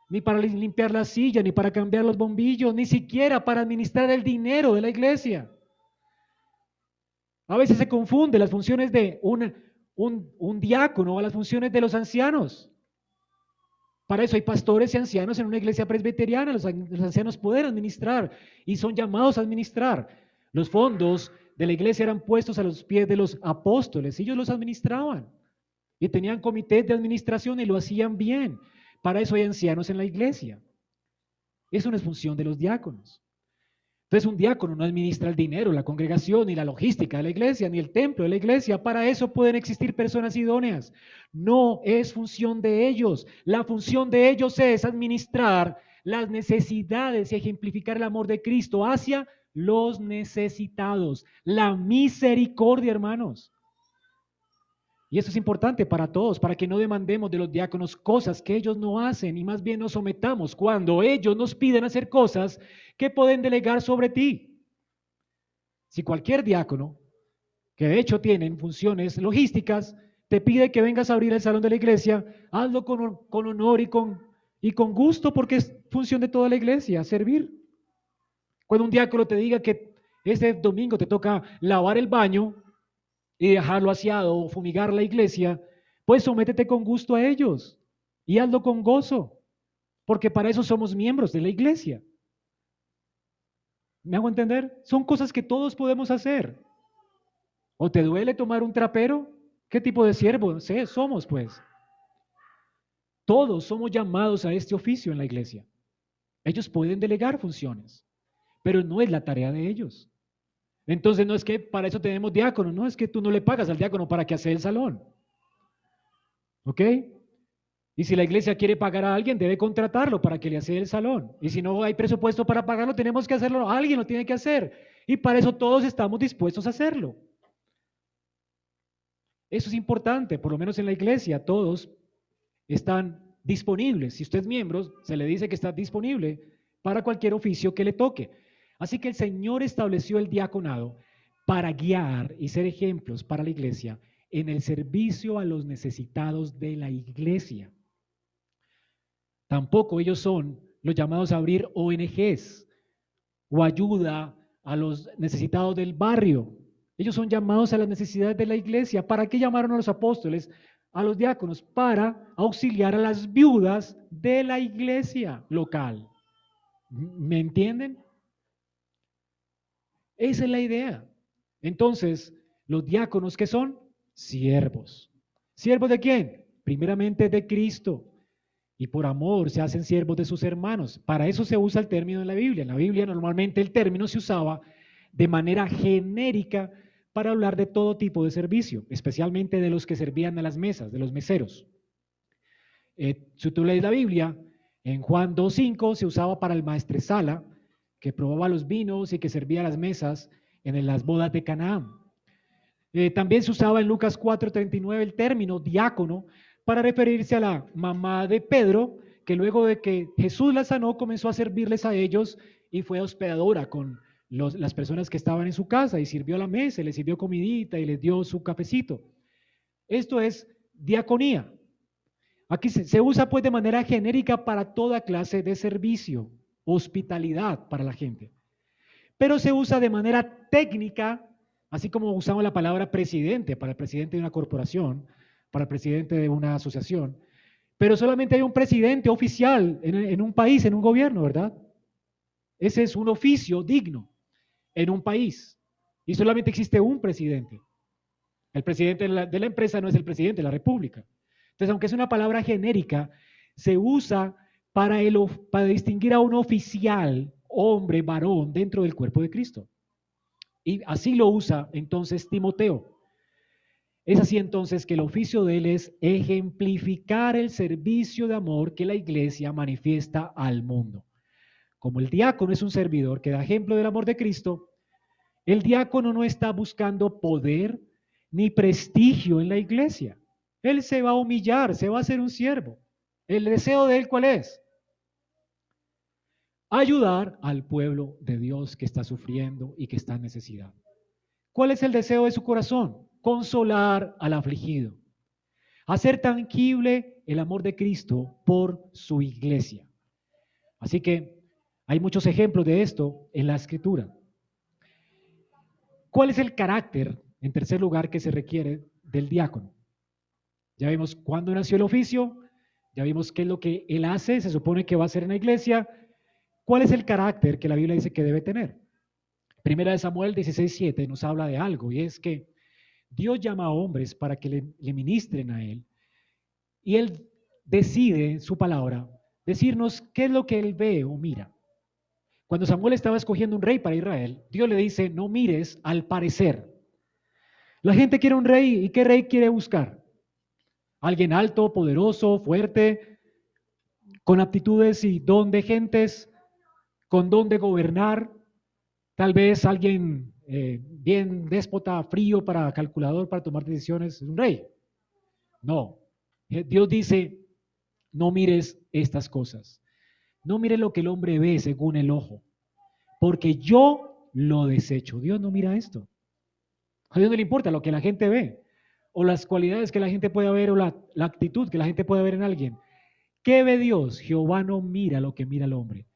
ni para limpiar la silla, ni para cambiar los bombillos, ni siquiera para administrar el dinero de la iglesia. A veces se confunde las funciones de un, un, un diácono a las funciones de los ancianos. Para eso hay pastores y ancianos en una iglesia presbiteriana. Los, ancianos pueden administrar y son llamados a administrar. Los fondos de la iglesia eran puestos a los pies de los apóstoles. Ellos los administraban. Y tenían comités de administración y lo hacían bien. Para eso hay ancianos en la iglesia. Eso no es función de los diáconos. Entonces un diácono no administra el dinero, la congregación, ni la logística de la iglesia, ni el templo de la iglesia. Para eso pueden existir personas idóneas. No es función de ellos. La función de ellos es administrar las necesidades y ejemplificar el amor de Cristo hacia los necesitados. La misericordia, hermanos. Y eso es importante para todos, para que no demandemos de los diáconos cosas que ellos no hacen y más bien nos sometamos cuando ellos nos piden hacer cosas que pueden delegar sobre ti. Si cualquier diácono, que de hecho tienen funciones logísticas, te pide que vengas a abrir el salón de la iglesia, hazlo con, con honor y con, y con gusto porque es función de toda la iglesia, servir. Cuando un diácono te diga que este domingo te toca lavar el baño, y dejarlo aseado o fumigar la iglesia, pues sométete con gusto a ellos y hazlo con gozo, porque para eso somos miembros de la iglesia. ¿Me hago entender? Son cosas que todos podemos hacer. ¿O te duele tomar un trapero? ¿Qué tipo de siervos somos, pues? Todos somos llamados a este oficio en la iglesia. Ellos pueden delegar funciones, pero no es la tarea de ellos. Entonces no es que para eso tenemos diácono, no es que tú no le pagas al diácono para que hace el salón. ¿Ok? Y si la iglesia quiere pagar a alguien, debe contratarlo para que le hace el salón. Y si no hay presupuesto para pagarlo, tenemos que hacerlo. Alguien lo tiene que hacer. Y para eso todos estamos dispuestos a hacerlo. Eso es importante, por lo menos en la iglesia, todos están disponibles. Si usted es miembro, se le dice que está disponible para cualquier oficio que le toque. Así que el Señor estableció el diaconado para guiar y ser ejemplos para la iglesia en el servicio a los necesitados de la iglesia. Tampoco ellos son los llamados a abrir ONGs o ayuda a los necesitados del barrio. Ellos son llamados a las necesidades de la iglesia. ¿Para qué llamaron a los apóstoles? A los diáconos, para auxiliar a las viudas de la iglesia local. ¿Me entienden? Esa es la idea. Entonces, los diáconos que son siervos. ¿Siervos de quién? Primeramente de Cristo y por amor se hacen siervos de sus hermanos. Para eso se usa el término en la Biblia. En la Biblia normalmente el término se usaba de manera genérica para hablar de todo tipo de servicio, especialmente de los que servían a las mesas, de los meseros. Eh, si tú lees la Biblia, en Juan 2.5 se usaba para el maestresala, que probaba los vinos y que servía las mesas en las bodas de Canaán. Eh, también se usaba en Lucas 4.39 el término diácono para referirse a la mamá de Pedro, que luego de que Jesús la sanó comenzó a servirles a ellos y fue hospedadora con las personas que estaban en su casa y sirvió la mesa, les sirvió comidita y les dio su cafecito. Esto es diaconía. Aquí se usa pues de manera genérica para toda clase de servicio, hospitalidad para la gente. Pero se usa de manera técnica, así como usamos la palabra presidente para el presidente de una corporación, para el presidente de una asociación, pero solamente hay un presidente oficial en, un país, en un gobierno, ¿verdad? Ese es un oficio digno en un país y solamente existe un presidente. El presidente de la, empresa no es el presidente de la república. Entonces, aunque es una palabra genérica, se usa para, distinguir a un oficial, hombre, varón, dentro del cuerpo de Cristo. Y así lo usa entonces Timoteo. Es así entonces que el oficio de él es ejemplificar el servicio de amor que la iglesia manifiesta al mundo. Como el diácono es un servidor que da ejemplo del amor de Cristo, el diácono no está buscando poder ni prestigio en la iglesia. Él se va a humillar, se va a hacer un siervo. ¿El deseo de él cuál es? Ayudar al pueblo de Dios que está sufriendo y que está en necesidad. ¿Cuál es el deseo de su corazón? consolar al afligido, hacer tangible el amor de Cristo por su iglesia. Así que hay muchos ejemplos de esto en la escritura. ¿Cuál es el carácter, en tercer lugar, que se requiere del diácono? Ya vimos cuándo nació el oficio, ya vimos qué es lo que él hace, se supone que va a hacer en la iglesia. ¿Cuál es el carácter que la Biblia dice que debe tener? Primera de Samuel 16:7 nos habla de algo y es que Dios llama a hombres para que le, ministren a Él. Y Él decide su palabra decirnos qué es lo que Él ve o mira. Cuando Samuel estaba escogiendo un rey para Israel, Dios le dice, no mires al parecer. La gente quiere un rey y ¿qué rey quiere buscar? Alguien alto, poderoso, fuerte, con aptitudes y don de gentes, con don de gobernar, tal vez alguien eh, bien déspota, frío para calculador, para tomar decisiones, es un rey. No. Eh, Dios dice, no mires estas cosas. No mires lo que el hombre ve según el ojo, porque yo lo desecho. Dios no mira esto. A Dios no le importa lo que la gente ve, o las cualidades que la gente puede ver, o la, actitud que la gente puede ver en alguien. ¿Qué ve Dios? Jehová no mira lo que mira el hombre,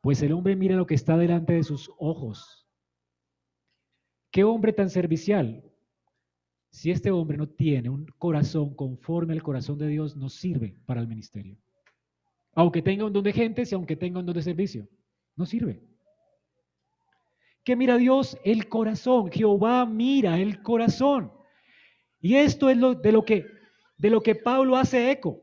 pues el hombre mira lo que está delante de sus ojos ¿Qué hombre tan servicial? Si este hombre no tiene un corazón conforme al corazón de Dios, no sirve para el ministerio. Aunque tenga un don de gente y aunque tenga un don de servicio, no sirve. ¿Qué mira Dios? El corazón. Jehová mira el corazón. Y esto es lo, de, lo que, de lo que Pablo hace eco.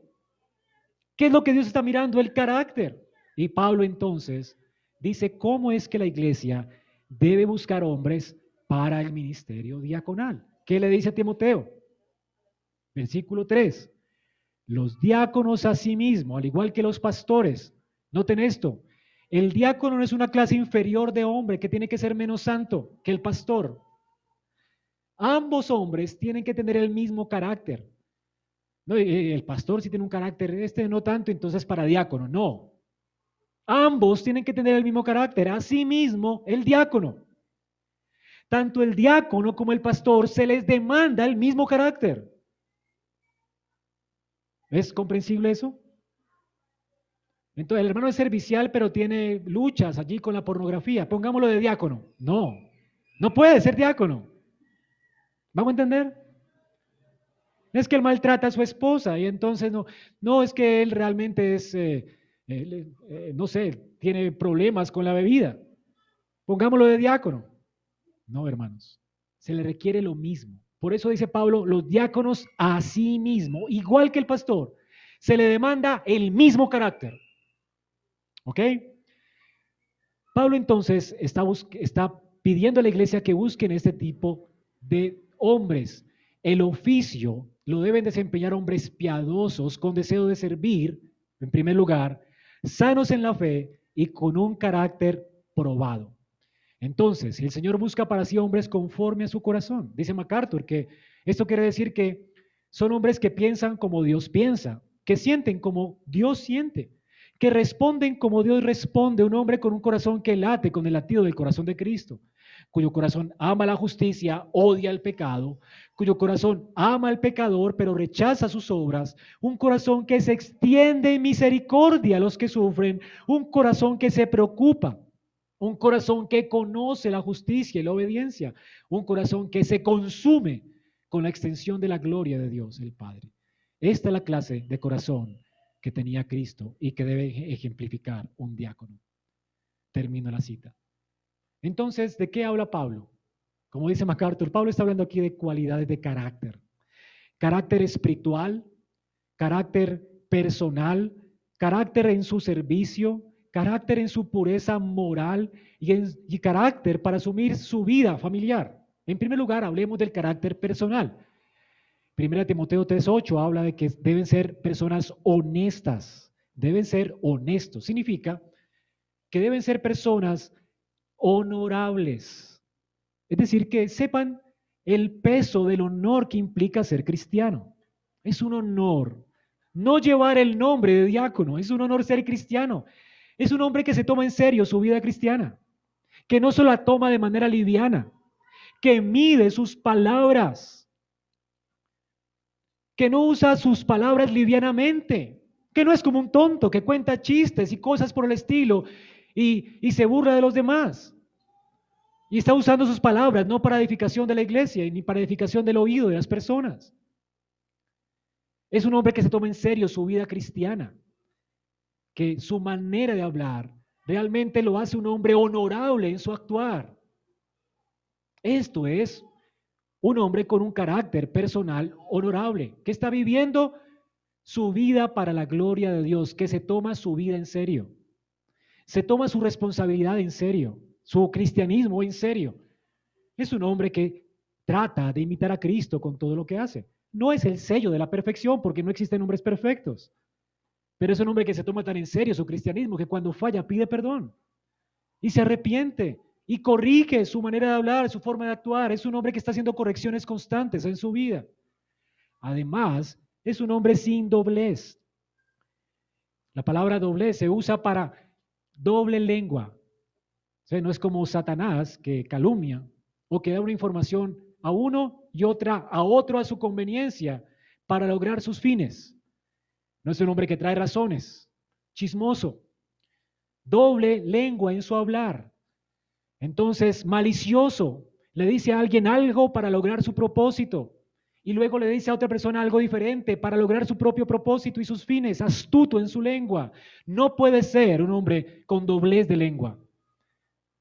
¿Qué es lo que Dios está mirando? El carácter. Y Pablo entonces dice cómo es que la iglesia debe buscar hombres para el ministerio diaconal. ¿Qué le dice a Timoteo? Versículo 3. Los diáconos a sí al igual que los pastores, noten esto, el diácono no es una clase inferior de hombre que tiene que ser menos santo que el pastor. Ambos hombres tienen que tener el mismo carácter. No, el pastor sí tiene un carácter, este no tanto, entonces para diácono. No. Ambos tienen que tener el mismo carácter. Asimismo, el diácono. Tanto el diácono como el pastor se les demanda el mismo carácter. ¿Es comprensible eso? Entonces, el hermano es servicial, pero tiene luchas allí con la pornografía. Pongámoslo de diácono. No, no puede ser diácono. ¿Vamos a entender? Es que él maltrata a su esposa y entonces no, no es que él realmente es, eh, eh, no sé, tiene problemas con la bebida. Pongámoslo de diácono. No, hermanos, se le requiere lo mismo. Por eso dice Pablo, los diáconos a sí mismo, igual que el pastor, se le demanda el mismo carácter. ¿Ok? Pablo entonces está, está pidiendo a la iglesia que busquen este tipo de hombres. El oficio lo deben desempeñar hombres piadosos con deseo de servir, en primer lugar, sanos en la fe y con un carácter probado. Entonces, el Señor busca para sí hombres conforme a su corazón, dice MacArthur que esto quiere decir que son hombres que piensan como Dios piensa, que sienten como Dios siente, que responden como Dios responde, un hombre con un corazón que late con el latido del corazón de Cristo, cuyo corazón ama la justicia, odia el pecado, cuyo corazón ama al pecador, pero rechaza sus obras, un corazón que se extiende en misericordia a los que sufren, un corazón que se preocupa, un corazón que conoce la justicia y la obediencia, un corazón que se consume con la extensión de la gloria de Dios el Padre. Esta es la clase de corazón que tenía Cristo y que debe ejemplificar un diácono. Termino la cita. Entonces, ¿de qué habla Pablo? Como dice MacArthur, Pablo está hablando aquí de cualidades de carácter. Carácter espiritual, carácter personal, carácter en su servicio, carácter en su pureza moral y, y carácter para asumir su vida familiar. En primer lugar, hablemos del carácter personal. Primera Timoteo 3.8 habla de que deben ser personas honestas, deben ser honestos. Significa que deben ser personas honorables. Es decir, que sepan el peso del honor que implica ser cristiano. Es un honor no llevar el nombre de diácono, es un honor ser cristiano. Es un hombre que se toma en serio su vida cristiana, que no solo la toma de manera liviana, que mide sus palabras, que no usa sus palabras livianamente, que no es como un tonto que cuenta chistes y cosas por el estilo y, se burla de los demás. Y está usando sus palabras no para edificación de la iglesia ni para edificación del oído de las personas. Es un hombre que se toma en serio su vida cristiana, que su manera de hablar realmente lo hace un hombre honorable en su actuar. Esto es un hombre con un carácter personal honorable, que está viviendo su vida para la gloria de Dios, que se toma su vida en serio, se toma su responsabilidad en serio, su cristianismo en serio. Es un hombre que trata de imitar a Cristo con todo lo que hace. No es el sello de la perfección, porque no existen hombres perfectos, pero es un hombre que se toma tan en serio su cristianismo que cuando falla pide perdón y se arrepiente y corrige su manera de hablar, su forma de actuar. Es un hombre que está haciendo correcciones constantes en su vida. Además, es un hombre sin doblez. La palabra doblez se usa para doble lengua. no es como Satanás que calumnia o que da una información a uno y otra a otro a su conveniencia para lograr sus fines. No es un hombre que trae razones, chismoso, doble lengua en su hablar. Entonces, malicioso, le dice a alguien algo para lograr su propósito y luego le dice a otra persona algo diferente para lograr su propio propósito y sus fines, astuto en su lengua. No puede ser un hombre con doblez de lengua.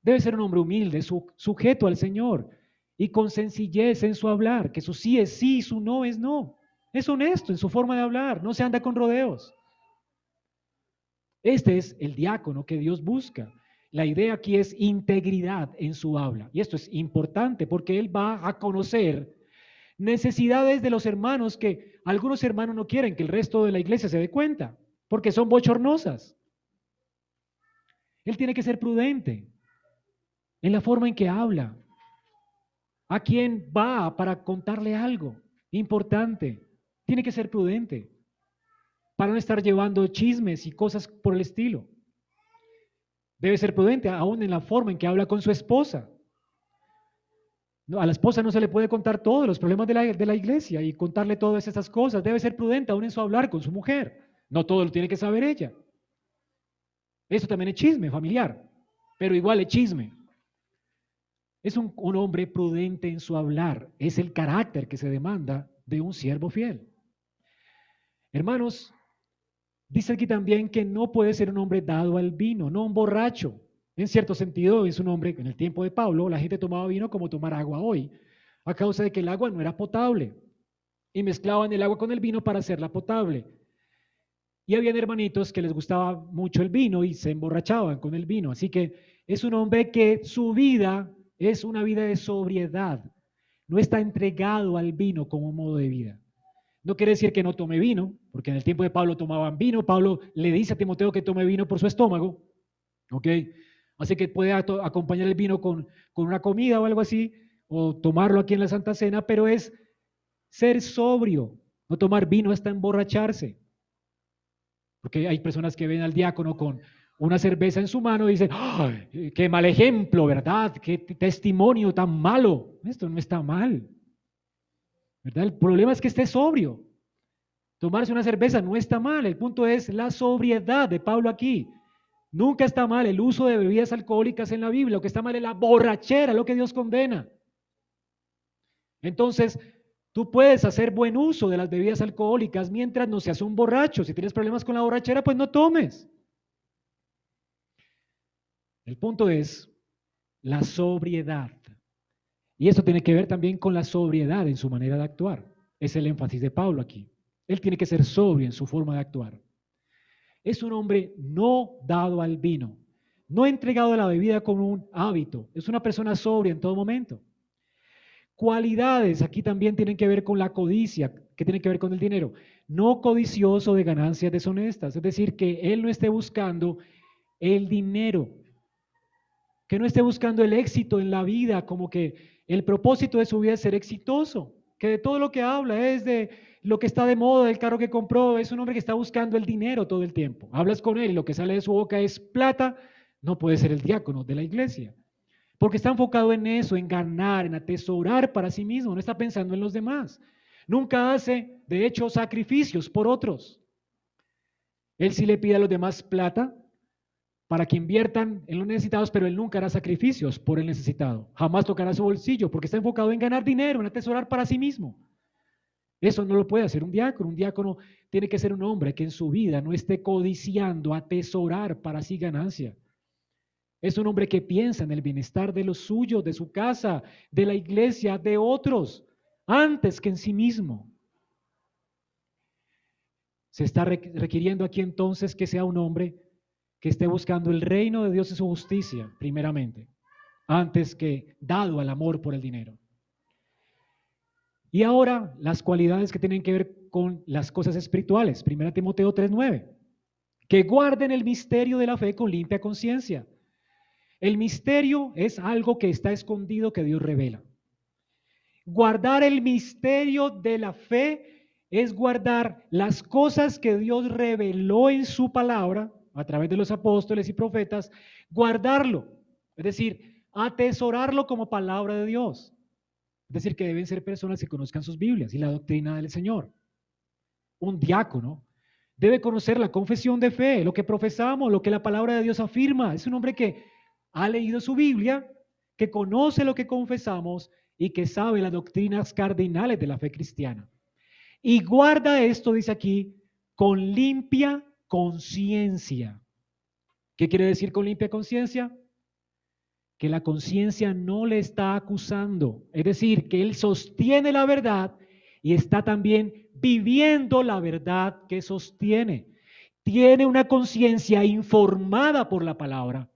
Debe ser un hombre humilde, sujeto al Señor y con sencillez en su hablar, que su sí es sí, su no es no. Es honesto en su forma de hablar, no se anda con rodeos. Este es el diácono que Dios busca. La idea aquí es integridad en su habla. Y esto es importante porque él va a conocer necesidades de los hermanos que algunos hermanos no quieren que el resto de la iglesia se dé cuenta, porque son bochornosas. Él tiene que ser prudente en la forma en que habla. ¿A quién va para contarle algo importante? Tiene que ser prudente para no estar llevando chismes y cosas por el estilo. Debe ser prudente aún en la forma en que habla con su esposa. A la esposa no se le puede contar todos los problemas de la, de la iglesia y contarle todas esas cosas. Debe ser prudente aún en su hablar con su mujer. No todo lo tiene que saber ella. Eso también es chisme familiar, pero igual es chisme. Es un, un, hombre prudente en su hablar. Es el carácter que se demanda de un siervo fiel. Hermanos, Dice aquí también que no puede ser un hombre dado al vino, no un borracho. En cierto sentido, es un hombre, en el tiempo de Pablo, la gente tomaba vino como tomar agua hoy, a causa de que el agua no era potable. Y mezclaban el agua con el vino para hacerla potable. Y habían hermanitos que les gustaba mucho el vino y se emborrachaban con el vino. Así que es un hombre que su vida es una vida de sobriedad. No está entregado al vino como modo de vida. No quiere decir que no tome vino, porque en el tiempo de Pablo tomaban vino. Pablo le dice a Timoteo que tome vino por su estómago. ¿Ok? Así que puede acompañar el vino con, con una comida o algo así, o tomarlo aquí en la Santa Cena, pero es ser sobrio. No tomar vino hasta emborracharse. Porque hay personas que ven al diácono con una cerveza en su mano y dicen, ¡ay, qué mal ejemplo, ¿verdad? Qué testimonio tan malo. Esto no está mal. El problema es que esté sobrio. Tomarse una cerveza no está mal, el punto es la sobriedad de Pablo aquí. Nunca está mal el uso de bebidas alcohólicas en la Biblia, lo que está mal es la borrachera, lo que Dios condena. Entonces, tú puedes hacer buen uso de las bebidas alcohólicas mientras no seas un borracho. Si tienes problemas con la borrachera, pues no tomes. El punto es la sobriedad. Y eso tiene que ver también con la sobriedad en su manera de actuar. Es el énfasis de Pablo aquí. Él tiene que ser sobrio en su forma de actuar. Es un hombre no dado al vino, no entregado a la bebida como un hábito. Es una persona sobria en todo momento. Cualidades aquí también tienen que ver con la codicia, que tiene que ver con el dinero. No codicioso de ganancias deshonestas, es decir, que él no esté buscando el dinero, que no esté buscando el éxito en la vida como que el propósito de su vida es ser exitoso, que de todo lo que habla es de lo que está de moda, del carro que compró, es un hombre que está buscando el dinero todo el tiempo. Hablas con él y lo que sale de su boca es plata, no puede ser el diácono de la iglesia. Porque está enfocado en eso, en ganar, en atesorar para sí mismo, no está pensando en los demás. Nunca hace, de hecho, sacrificios por otros. Él sí le pide a los demás plata, para que inviertan en los necesitados, pero él nunca hará sacrificios por el necesitado. Jamás tocará su bolsillo porque está enfocado en ganar dinero, en atesorar para sí mismo. Eso no lo puede hacer un diácono. Un diácono tiene que ser un hombre que en su vida no esté codiciando atesorar para sí ganancia. Es un hombre que piensa en el bienestar de los suyos, de su casa, de la iglesia, de otros, antes que en sí mismo. Se está requiriendo aquí entonces que sea un hombre que esté buscando el reino de Dios y su justicia, primeramente, antes que dado al amor por el dinero. Y ahora las cualidades que tienen que ver con las cosas espirituales. Primera Timoteo 3:9. Que guarden el misterio de la fe con limpia conciencia. El misterio es algo que está escondido que Dios revela. Guardar el misterio de la fe es guardar las cosas que Dios reveló en su palabra a través de los apóstoles y profetas, guardarlo, es decir, atesorarlo como palabra de Dios. Es decir, que deben ser personas que conozcan sus Biblias y la doctrina del Señor. Un diácono debe conocer la confesión de fe, lo que profesamos, lo que la palabra de Dios afirma. Es un hombre que ha leído su Biblia, que conoce lo que confesamos y que sabe las doctrinas cardinales de la fe cristiana. Y guarda esto, dice aquí, con limpia conciencia. ¿Qué quiere decir con limpia conciencia? Que la conciencia no le está acusando. Es decir, que él sostiene la verdad y está también viviendo la verdad que sostiene. Tiene una conciencia informada por la palabra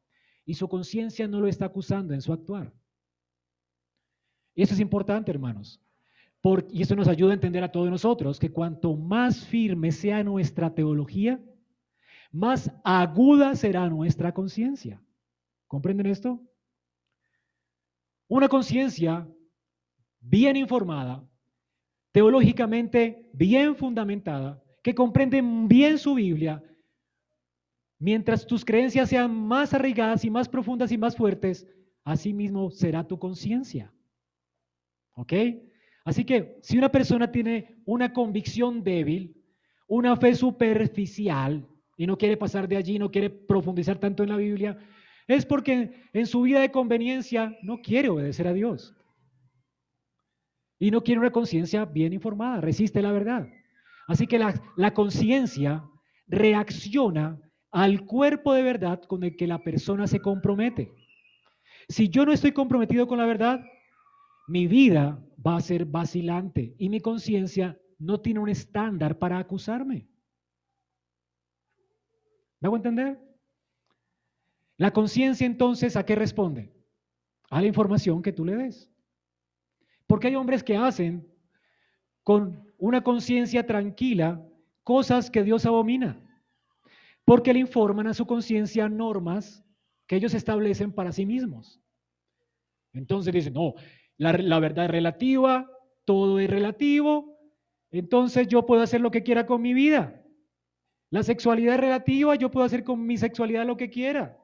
y su conciencia no lo está acusando en su actuar. Eso es importante, hermanos. y eso nos ayuda a entender a todos nosotros que cuanto más firme sea nuestra teología, más aguda será nuestra conciencia. ¿Comprenden esto? Una conciencia bien informada, teológicamente bien fundamentada, que comprende bien su Biblia, mientras tus creencias sean más arraigadas y más profundas y más fuertes, así mismo será tu conciencia. ¿Ok? Así que si una persona tiene una convicción débil, una fe superficial y no quiere pasar de allí, no quiere profundizar tanto en la Biblia, es porque en su vida de conveniencia no quiere obedecer a Dios. Y no quiere una conciencia bien informada, resiste la verdad. Así que la, conciencia reacciona al cuerpo de verdad con el que la persona se compromete. Si yo no estoy comprometido con la verdad, mi vida va a ser vacilante y mi conciencia no tiene un estándar para acusarme. ¿Me hago entender? La conciencia entonces, ¿a qué responde? A la información que tú le des. Porque hay hombres que hacen con una conciencia tranquila cosas que Dios abomina. Porque le informan a su conciencia normas que ellos establecen para sí mismos. Entonces dicen, no, la, verdad es relativa, todo es relativo, entonces yo puedo hacer lo que quiera con mi vida. La sexualidad es relativa, yo puedo hacer con mi sexualidad lo que quiera.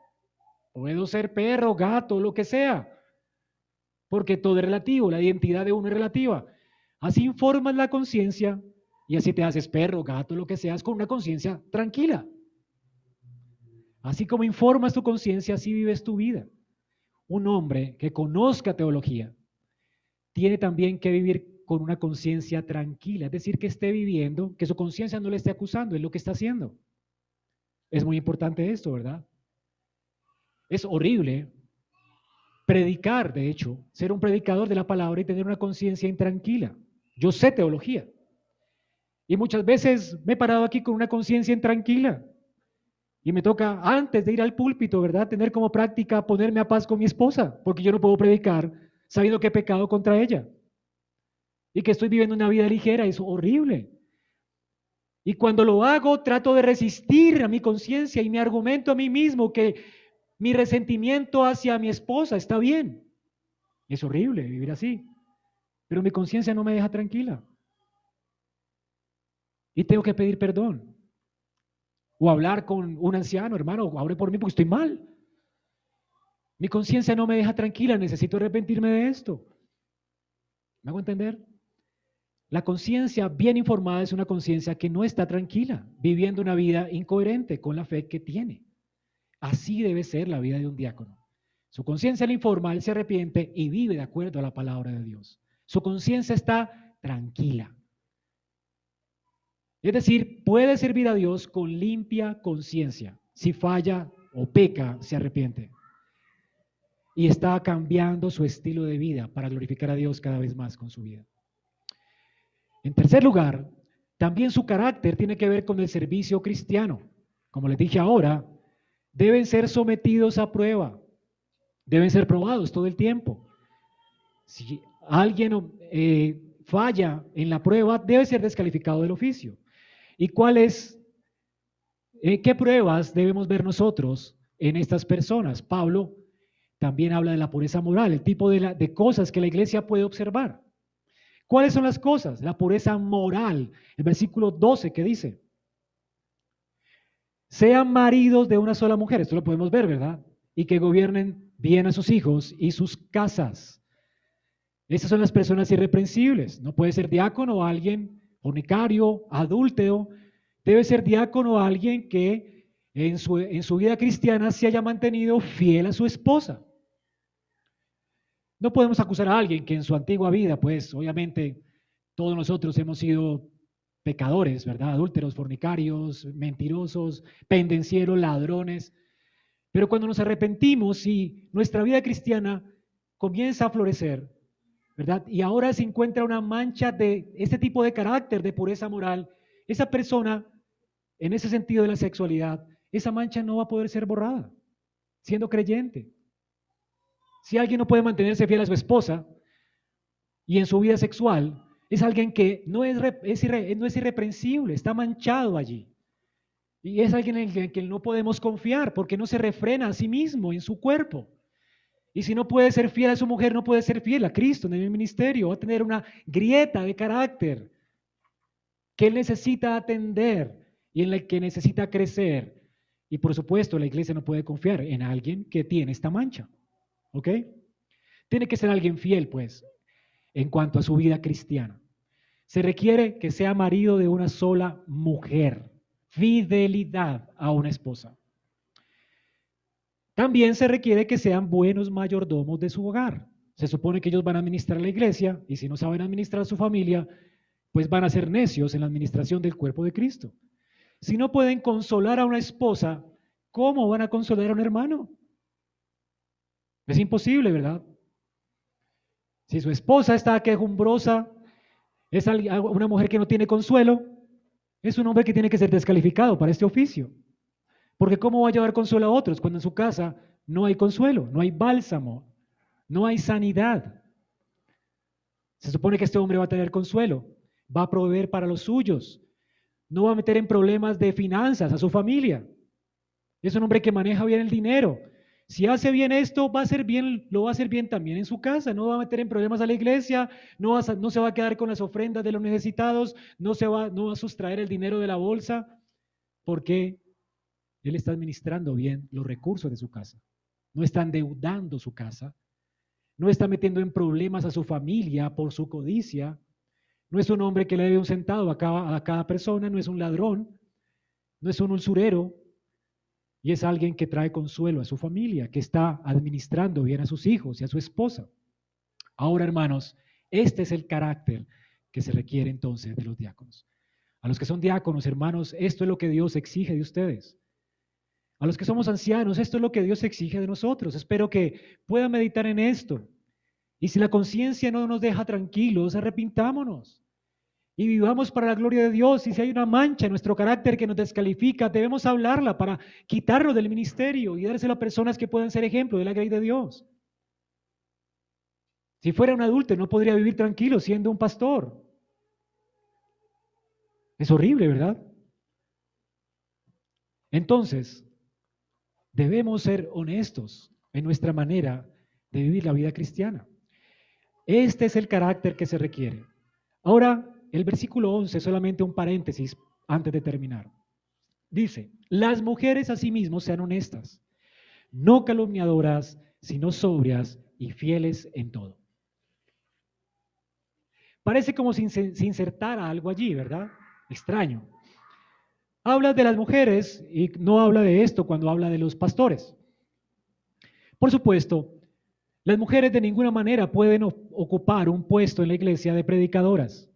Puedo ser perro, gato, lo que sea. Porque todo es relativo, la identidad de uno es relativa. Así informas la conciencia y así te haces perro, gato, lo que seas, con una conciencia tranquila. Así como informas tu conciencia, así vives tu vida. Un hombre que conozca teología tiene también que vivir con una conciencia tranquila, es decir, que esté viviendo, que su conciencia no le esté acusando, es lo que está haciendo. Es muy importante esto, ¿verdad? Es horrible predicar, de hecho, ser un predicador de la palabra y tener una conciencia intranquila. Yo sé teología. Y muchas veces me he parado aquí con una conciencia intranquila. Y me toca, antes de ir al púlpito, ¿verdad? Tener como práctica ponerme a paz con mi esposa, porque yo no puedo predicar sabiendo que he pecado contra ella. Y que estoy viviendo una vida ligera, es horrible. Y cuando lo hago, trato de resistir a mi conciencia y me argumento a mí mismo que mi resentimiento hacia mi esposa está bien. Es horrible vivir así. Pero mi conciencia no me deja tranquila. Y tengo que pedir perdón. O hablar con un anciano, hermano, abre por mí porque estoy mal. Mi conciencia no me deja tranquila, necesito arrepentirme de esto. ¿Me hago entender? La conciencia bien informada es una conciencia que no está tranquila, viviendo una vida incoherente con la fe que tiene. Así debe ser la vida de un diácono. Su conciencia le informa, él se arrepiente y vive de acuerdo a la palabra de Dios. Su conciencia está tranquila. Es decir, puede servir a Dios con limpia conciencia. Si falla o peca, se arrepiente. Y está cambiando su estilo de vida para glorificar a Dios cada vez más con su vida. En tercer lugar, también su carácter tiene que ver con el servicio cristiano. Como les dije ahora, deben ser sometidos a prueba, deben ser probados todo el tiempo. Si alguien eh, falla en la prueba, debe ser descalificado del oficio. ¿Y cuáles, eh, qué pruebas debemos ver nosotros en estas personas? Pablo también habla de la pureza moral, el tipo de, de cosas que la iglesia puede observar. ¿Cuáles son las cosas? La pureza moral. El versículo 12 que dice, sean maridos de una sola mujer, esto lo podemos ver, ¿verdad? Y que gobiernen bien a sus hijos y sus casas. Esas son las personas irreprensibles. No puede ser diácono o alguien fornicario, adúltero. Debe ser diácono alguien que en su vida cristiana se haya mantenido fiel a su esposa. No podemos acusar a alguien que en su antigua vida, pues obviamente todos nosotros hemos sido pecadores, ¿verdad? Adúlteros, fornicarios, mentirosos, pendencieros, ladrones. Pero cuando nos arrepentimos y nuestra vida cristiana comienza a florecer, ¿verdad? Y ahora se encuentra una mancha de este tipo de carácter, de pureza moral, esa persona, en ese sentido de la sexualidad, esa mancha no va a poder ser borrada, siendo creyente. Si alguien no puede mantenerse fiel a su esposa y en su vida sexual, es alguien que no es, no es irreprensible, está manchado allí. Y es alguien en el que no podemos confiar porque no se refrena a sí mismo en su cuerpo. Y si no puede ser fiel a su mujer, no puede ser fiel a Cristo en el ministerio. Va a tener una grieta de carácter que él necesita atender y en la que necesita crecer. Y por supuesto, la iglesia no puede confiar en alguien que tiene esta mancha. ¿Ok? Tiene que ser alguien fiel, pues, en cuanto a su vida cristiana. Se requiere que sea marido de una sola mujer. Fidelidad a una esposa. También se requiere que sean buenos mayordomos de su hogar. Se supone que ellos van a administrar la iglesia y si no saben administrar su familia, pues van a ser necios en la administración del cuerpo de Cristo. Si no pueden consolar a una esposa, ¿cómo van a consolar a un hermano? Es imposible, ¿verdad? Si su esposa está quejumbrosa, es una mujer que no tiene consuelo, es un hombre que tiene que ser descalificado para este oficio. Porque ¿cómo va a llevar consuelo a otros cuando en su casa no hay consuelo, no hay bálsamo, no hay sanidad? Se supone que este hombre va a tener consuelo, va a proveer para los suyos, no va a meter en problemas de finanzas a su familia. Es un hombre que maneja bien el dinero. Si hace bien esto, va a ser bien, lo va a hacer bien también en su casa. No va a meter en problemas a la iglesia, no, se va a quedar con las ofrendas de los necesitados, no, se va, no a sustraer el dinero de la bolsa. ¿Por qué? Él está administrando bien los recursos de su casa. No está endeudando su casa. No está metiendo en problemas a su familia por su codicia. No es un hombre que le debe un centavo a cada, a cada persona. No es un ladrón. No es un usurero. Y es alguien que trae consuelo a su familia, que está administrando bien a sus hijos y a su esposa. Ahora, hermanos, este es el carácter que se requiere entonces de los diáconos. A los que son diáconos, hermanos, esto es lo que Dios exige de ustedes. A los que somos ancianos, esto es lo que Dios exige de nosotros. Espero que puedan meditar en esto. Y si la conciencia no nos deja tranquilos, arrepintámonos y vivamos para la gloria de Dios. Y si hay una mancha en nuestro carácter que nos descalifica, debemos hablarla para quitarlo del ministerio y dárselo a personas que puedan ser ejemplo de la gracia de Dios. Si fuera un adulto, no podría vivir tranquilo siendo un pastor. Es horrible, ¿verdad? Entonces, Debemos ser honestos en nuestra manera de vivir la vida cristiana. Este es el carácter que se requiere. Ahora, el versículo 11, solamente un paréntesis antes de terminar. Dice, las mujeres asimismo sean honestas, no calumniadoras, sino sobrias y fieles en todo. Parece como si se insertara algo allí, ¿verdad? Extraño habla de las mujeres y no habla de esto cuando habla de los pastores. Por supuesto, las mujeres de ninguna manera pueden ocupar un puesto en la iglesia de predicadoras.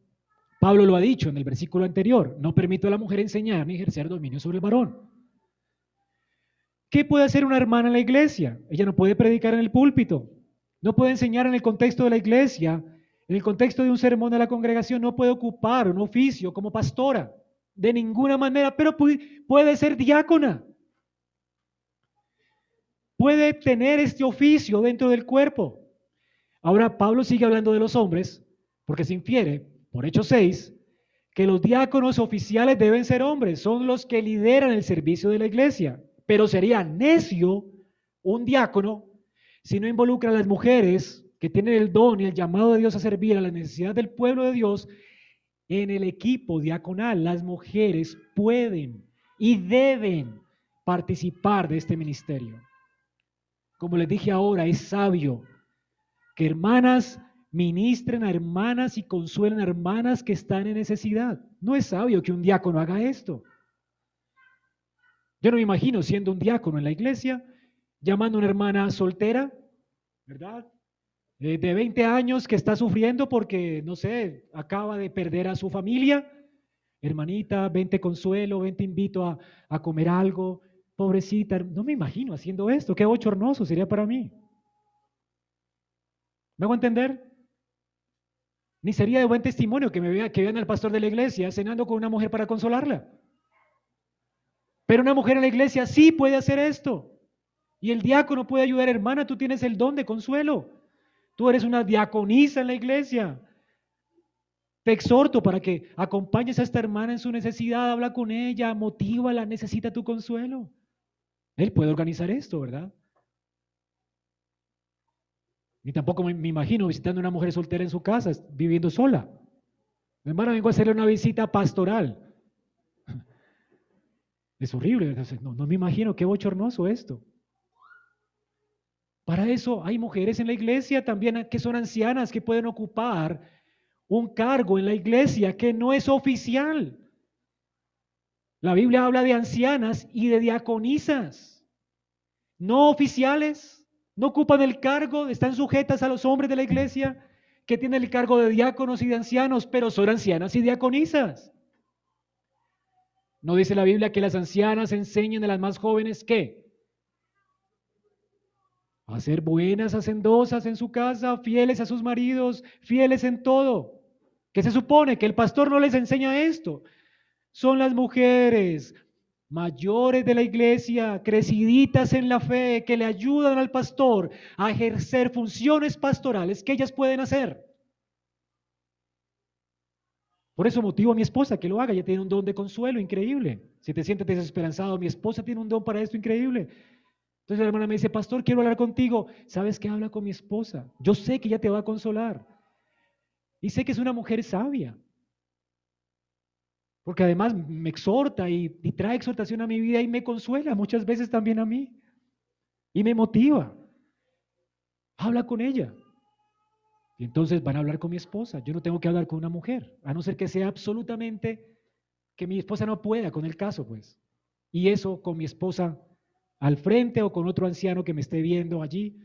Pablo lo ha dicho en el versículo anterior, no permito a la mujer enseñar ni ejercer dominio sobre el varón. ¿Qué puede hacer una hermana en la iglesia? Ella no puede predicar en el púlpito, no puede enseñar en el contexto de la iglesia, en el contexto de un sermón de la congregación, no puede ocupar un oficio como pastora de ninguna manera, pero puede ser diácona. Puede tener este oficio dentro del cuerpo. Ahora Pablo sigue hablando de los hombres, porque se infiere, por Hechos 6, que los diáconos oficiales deben ser hombres, son los que lideran el servicio de la iglesia. Pero sería necio un diácono si no involucra a las mujeres que tienen el don y el llamado de Dios a servir a la necesidad del pueblo de Dios en el equipo diaconal las mujeres pueden y deben participar de este ministerio. Como les dije ahora, es sabio que hermanas ministren a hermanas y consuelen a hermanas que están en necesidad. No es sabio que un diácono haga esto. Yo no me imagino siendo un diácono en la iglesia, llamando a una hermana soltera, ¿verdad? Eh, de 20 años que está sufriendo porque, no sé, acaba de perder a su familia. Hermanita, vente consuelo, vente invito a, a comer algo. pobrecita, no me imagino haciendo esto, qué bochornoso sería para mí. ¿Me hago entender? Ni sería de buen testimonio que me vea, que vean al pastor de la iglesia cenando con una mujer para consolarla. Pero una mujer en la iglesia sí puede hacer esto. Y el diácono puede ayudar, hermana, tú tienes el don de consuelo. Tú eres una diaconisa en la iglesia. Te exhorto para que acompañes a esta hermana en su necesidad, habla con ella, motívala, necesita tu consuelo. Él puede organizar esto, ¿verdad? Ni tampoco me, imagino visitando a una mujer soltera en su casa, viviendo sola. Mi hermana, vengo a hacerle una visita pastoral. Es horrible, no, no me imagino, qué bochornoso esto. Para eso hay mujeres en la iglesia también que son ancianas que pueden ocupar un cargo en la iglesia que no es oficial. La Biblia habla de ancianas y de diaconisas, no oficiales, no ocupan el cargo, están sujetas a los hombres de la iglesia que tienen el cargo de diáconos y de ancianos, pero son ancianas y diaconisas. ¿No dice la Biblia que las ancianas enseñan a las más jóvenes qué? A ser buenas hacendosas en su casa, fieles a sus maridos, fieles en todo. ¿Qué se supone que el pastor no les enseña esto. Son las mujeres mayores de la iglesia, creciditas en la fe, que le ayudan al pastor a ejercer funciones pastorales que ellas pueden hacer. Por eso motivo a mi esposa que lo haga, ella tiene un don de consuelo increíble. Si te sientes desesperanzado, mi esposa tiene un don para esto increíble. Entonces la hermana me dice, pastor, quiero hablar contigo. ¿Sabes qué? Habla con mi esposa. Yo sé que ella te va a consolar. Y sé que es una mujer sabia. Porque además me exhorta y, trae exhortación a mi vida y me consuela muchas veces también a mí. Y me motiva. Habla con ella. Y entonces van a hablar con mi esposa. Yo no tengo que hablar con una mujer, a no ser que sea absolutamente que mi esposa no pueda con el caso, pues. Y eso con mi esposa al frente o con otro anciano que me esté viendo allí,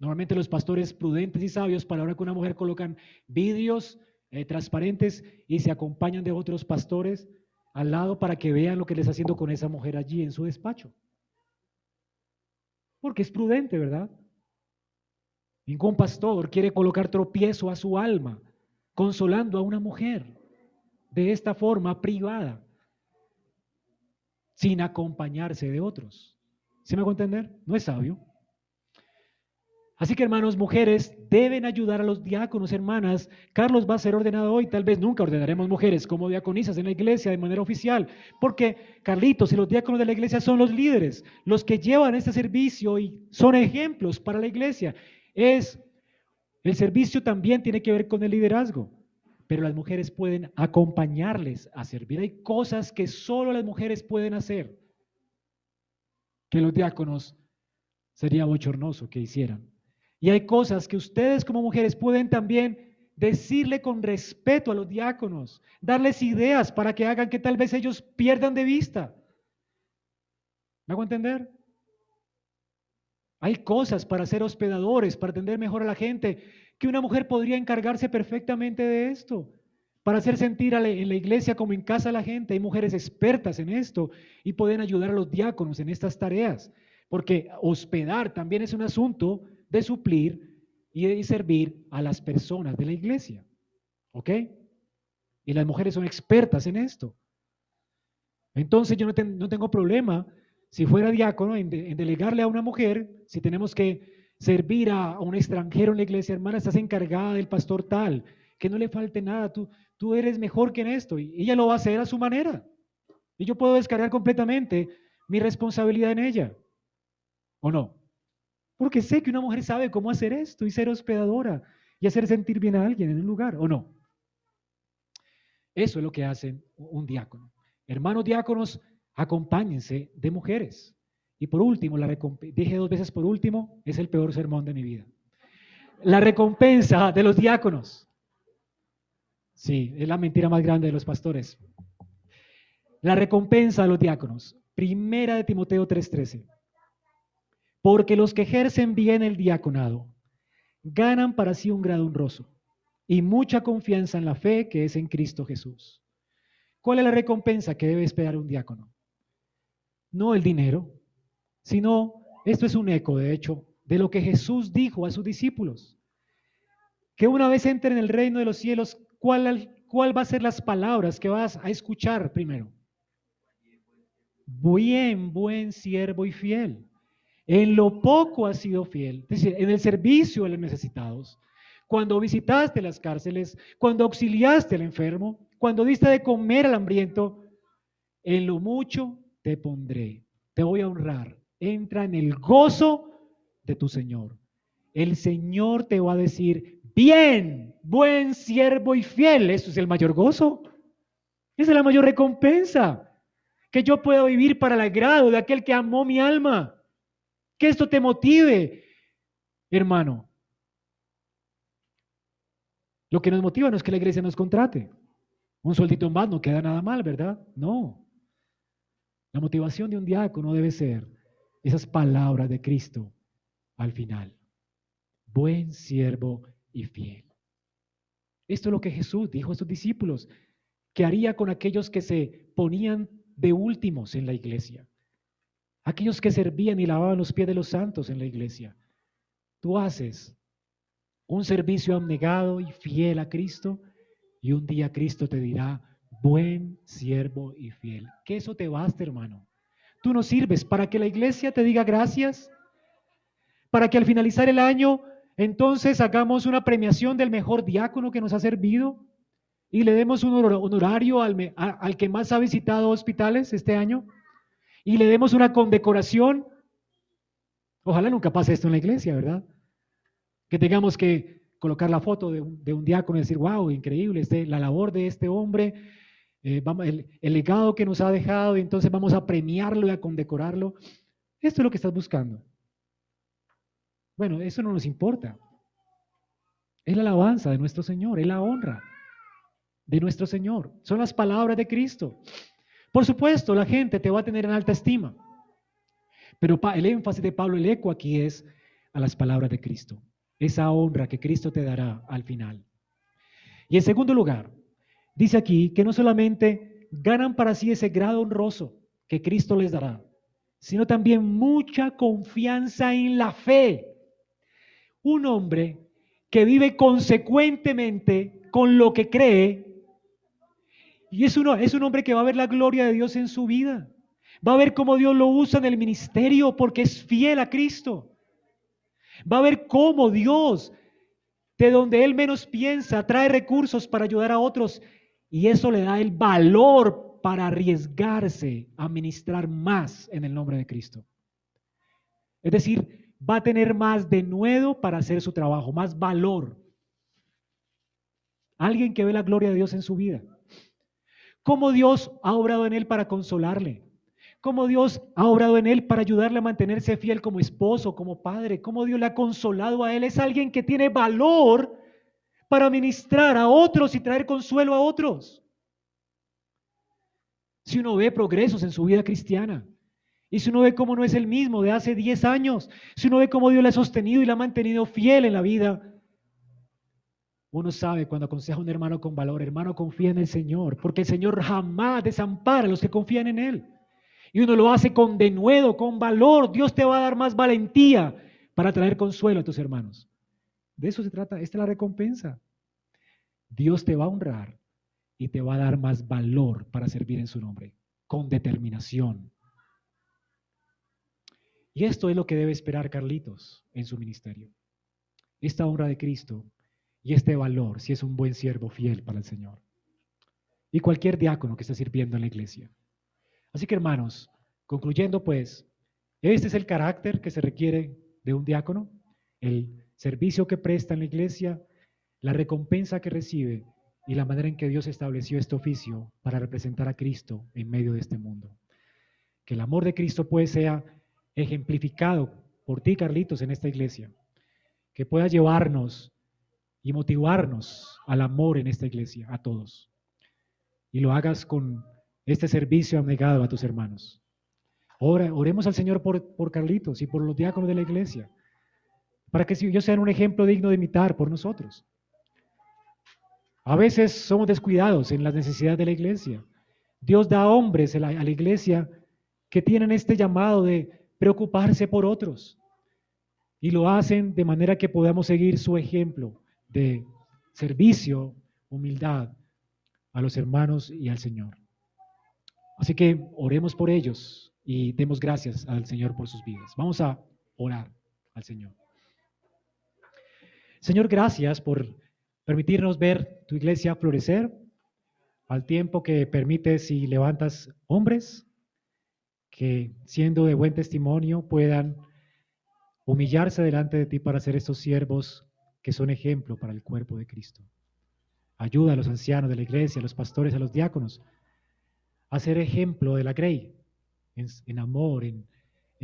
Normalmente los pastores prudentes y sabios para ahora que una mujer colocan vídeos eh, transparentes y se acompañan de otros pastores al lado para que vean lo que les está haciendo con esa mujer allí en su despacho. Porque es prudente, ¿verdad? Ningún pastor quiere colocar tropiezo a su alma consolando a una mujer de esta forma privada, sin acompañarse de otros. ¿Sí me hago entender? No es sabio. Así que hermanos, mujeres, deben ayudar a los diáconos, hermanas. Carlos va a ser ordenado hoy, tal vez nunca ordenaremos mujeres como diaconisas en la iglesia de manera oficial, porque Carlitos y los diáconos de la iglesia son los líderes, los que llevan este servicio y son ejemplos para la iglesia. Es el servicio también tiene que ver con el liderazgo, pero las mujeres pueden acompañarles a servir. Hay cosas que solo las mujeres pueden hacer que los diáconos sería bochornoso que hicieran. Y hay cosas que ustedes como mujeres pueden también decirle con respeto a los diáconos, darles ideas para que hagan que tal vez ellos pierdan de vista. ¿Me hago entender? Hay cosas para ser hospedadores, para atender mejor a la gente, que una mujer podría encargarse perfectamente de esto, para hacer sentir en la iglesia como en casa a la gente. Hay mujeres expertas en esto y pueden ayudar a los diáconos en estas tareas, porque hospedar también es un asunto de suplir y de servir a las personas de la iglesia. ¿Ok? Y las mujeres son expertas en esto. Entonces yo no, tengo problema si fuera diácono en, delegarle a una mujer, si tenemos que servir a, un extranjero en la iglesia, hermana, estás encargada del pastor tal, que no le falte nada, tú, tú eres mejor que en esto y ella lo va a hacer a su manera. Y yo puedo descargar completamente mi responsabilidad en ella. ¿O no? Porque sé que una mujer sabe cómo hacer esto y ser hospedadora y hacer sentir bien a alguien en un lugar, ¿o no? Eso es lo que hace un diácono. Hermanos diáconos, acompáñense de mujeres. Y por último, la dije dos veces por último, es el peor sermón de mi vida. La recompensa de los diáconos. Sí, es la mentira más grande de los pastores. La recompensa de los diáconos. Primera de Timoteo 3:13. Porque los que ejercen bien el diaconado ganan para sí un grado honroso y mucha confianza en la fe que es en Cristo Jesús. ¿Cuál es la recompensa que debe esperar un diácono? no el dinero, sino esto es un eco, de hecho, de lo que Jesús dijo a sus discípulos. Que una vez entre en el reino de los cielos, ¿cuál, cuál va a ser las palabras que vas a escuchar primero? Bien, buen siervo y fiel. En lo poco has sido fiel, es decir, en el servicio de los necesitados. Cuando visitaste las cárceles, cuando auxiliaste al enfermo, cuando diste de comer al hambriento, en lo mucho te pondré, te voy a honrar. Entra en el gozo de tu Señor. El Señor te va a decir, bien, buen siervo y fiel. Eso es el mayor gozo. Esa es la mayor recompensa. Que yo pueda vivir para el agrado de aquel que amó mi alma. Que esto te motive, hermano. Lo que nos motiva no es que la iglesia nos contrate. Un sueldito más no queda nada mal, ¿verdad? No. La motivación de un diácono debe ser esas palabras de Cristo al final. Buen siervo y fiel. Esto es lo que Jesús dijo a sus discípulos, que haría con aquellos que se ponían de últimos en la iglesia, aquellos que servían y lavaban los pies de los santos en la iglesia. Tú haces un servicio abnegado y fiel a Cristo y un día Cristo te dirá, buen siervo y fiel. Que eso te basta, hermano. Tú no sirves para que la iglesia te diga gracias, para que al finalizar el año entonces hagamos una premiación del mejor diácono que nos ha servido y le demos un honorario al, al que más ha visitado hospitales este año y le demos una condecoración. Ojalá nunca pase esto en la iglesia, ¿verdad? Que tengamos que colocar la foto de un, diácono y decir, wow, increíble, este, la labor de este hombre eh, el, legado que nos ha dejado y entonces vamos a premiarlo y a condecorarlo. Esto es lo que estás buscando. Bueno, eso no nos importa. Es la alabanza de nuestro Señor, es la honra de nuestro Señor. Son las palabras de Cristo. Por supuesto, la gente te va a tener en alta estima. Pero el énfasis de Pablo, el eco aquí es a las palabras de Cristo. Esa honra que Cristo te dará al final. Y en segundo lugar, dice aquí que no solamente ganan para sí ese grado honroso que Cristo les dará, sino también mucha confianza en la fe. Un hombre que vive consecuentemente con lo que cree, y es, uno, es un hombre que va a ver la gloria de Dios en su vida, va a ver cómo Dios lo usa en el ministerio porque es fiel a Cristo, va a ver cómo Dios, de donde Él menos piensa, trae recursos para ayudar a otros y eso le da el valor para arriesgarse a ministrar más en el nombre de Cristo. Es decir, va a tener más denuedo para hacer su trabajo, más valor. Alguien que ve la gloria de Dios en su vida. Cómo Dios ha obrado en él para consolarle. Cómo Dios ha obrado en él para ayudarle a mantenerse fiel como esposo, como padre. Cómo Dios le ha consolado a él. Es alguien que tiene valor para ministrar a otros y traer consuelo a otros. Si uno ve progresos en su vida cristiana, y si uno ve cómo no es el mismo de hace 10 años, si uno ve cómo Dios le ha sostenido y le ha mantenido fiel en la vida, uno sabe cuando aconseja a un hermano con valor, hermano, confía en el Señor, porque el Señor jamás desampara a los que confían en Él. Y uno lo hace con denuedo, con valor. Dios te va a dar más valentía para traer consuelo a tus hermanos. De eso se trata, esta es la recompensa. Dios te va a honrar y te va a dar más valor para servir en su nombre, con determinación. Y esto es lo que debe esperar Carlitos en su ministerio. Esta honra de Cristo y este valor, si es un buen siervo fiel para el Señor. Y cualquier diácono que esté sirviendo en la iglesia. Así que hermanos, concluyendo pues, este es el carácter que se requiere de un diácono, el servicio que presta en la iglesia, la recompensa que recibe y la manera en que Dios estableció este oficio para representar a Cristo en medio de este mundo. Que el amor de Cristo pues sea ejemplificado por ti, Carlitos, en esta iglesia. Que pueda llevarnos y motivarnos al amor en esta iglesia, a todos. Y lo hagas con este servicio abnegado a tus hermanos. Ora, oremos al Señor por, por Carlitos y por los diáconos de la iglesia para que ellos sean un ejemplo digno de imitar por nosotros. A veces somos descuidados en las necesidades de la iglesia. Dios da hombres a la, iglesia que tienen este llamado de preocuparse por otros. Y lo hacen de manera que podamos seguir su ejemplo de servicio, humildad a los hermanos y al Señor. Así que oremos por ellos y demos gracias al Señor por sus vidas. Vamos a orar al Señor. Señor, gracias por permitirnos ver tu iglesia florecer al tiempo que permites y levantas hombres que siendo de buen testimonio puedan humillarse delante de ti para ser estos siervos que son ejemplo para el cuerpo de Cristo. Ayuda a los ancianos de la iglesia, a los pastores, a los diáconos, a ser ejemplo de la grey, en, amor, en,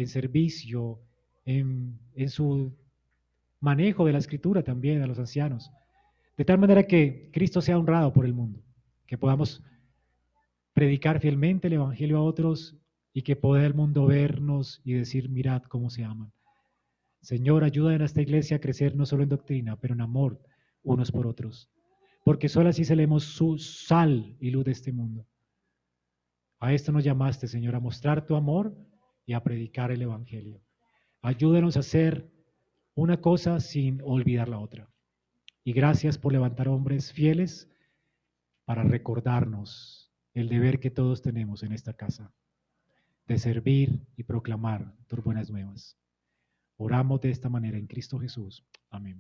servicio, en, en su manejo de la escritura también a los ancianos, de tal manera que Cristo sea honrado por el mundo, que podamos predicar fielmente el Evangelio a otros y que pueda el mundo vernos y decir, mirad cómo se aman. Señor, ayuda en esta iglesia a crecer no solo en doctrina, pero en amor unos por otros, porque solo así seremos su sal y luz de este mundo. A esto nos llamaste, Señor, a mostrar tu amor y a predicar el Evangelio. Ayúdanos a hacer una cosa sin olvidar la otra. Y gracias por levantar hombres fieles para recordarnos el deber que todos tenemos en esta casa, de servir y proclamar tus buenas nuevas. Oramos de esta manera en Cristo Jesús. Amén.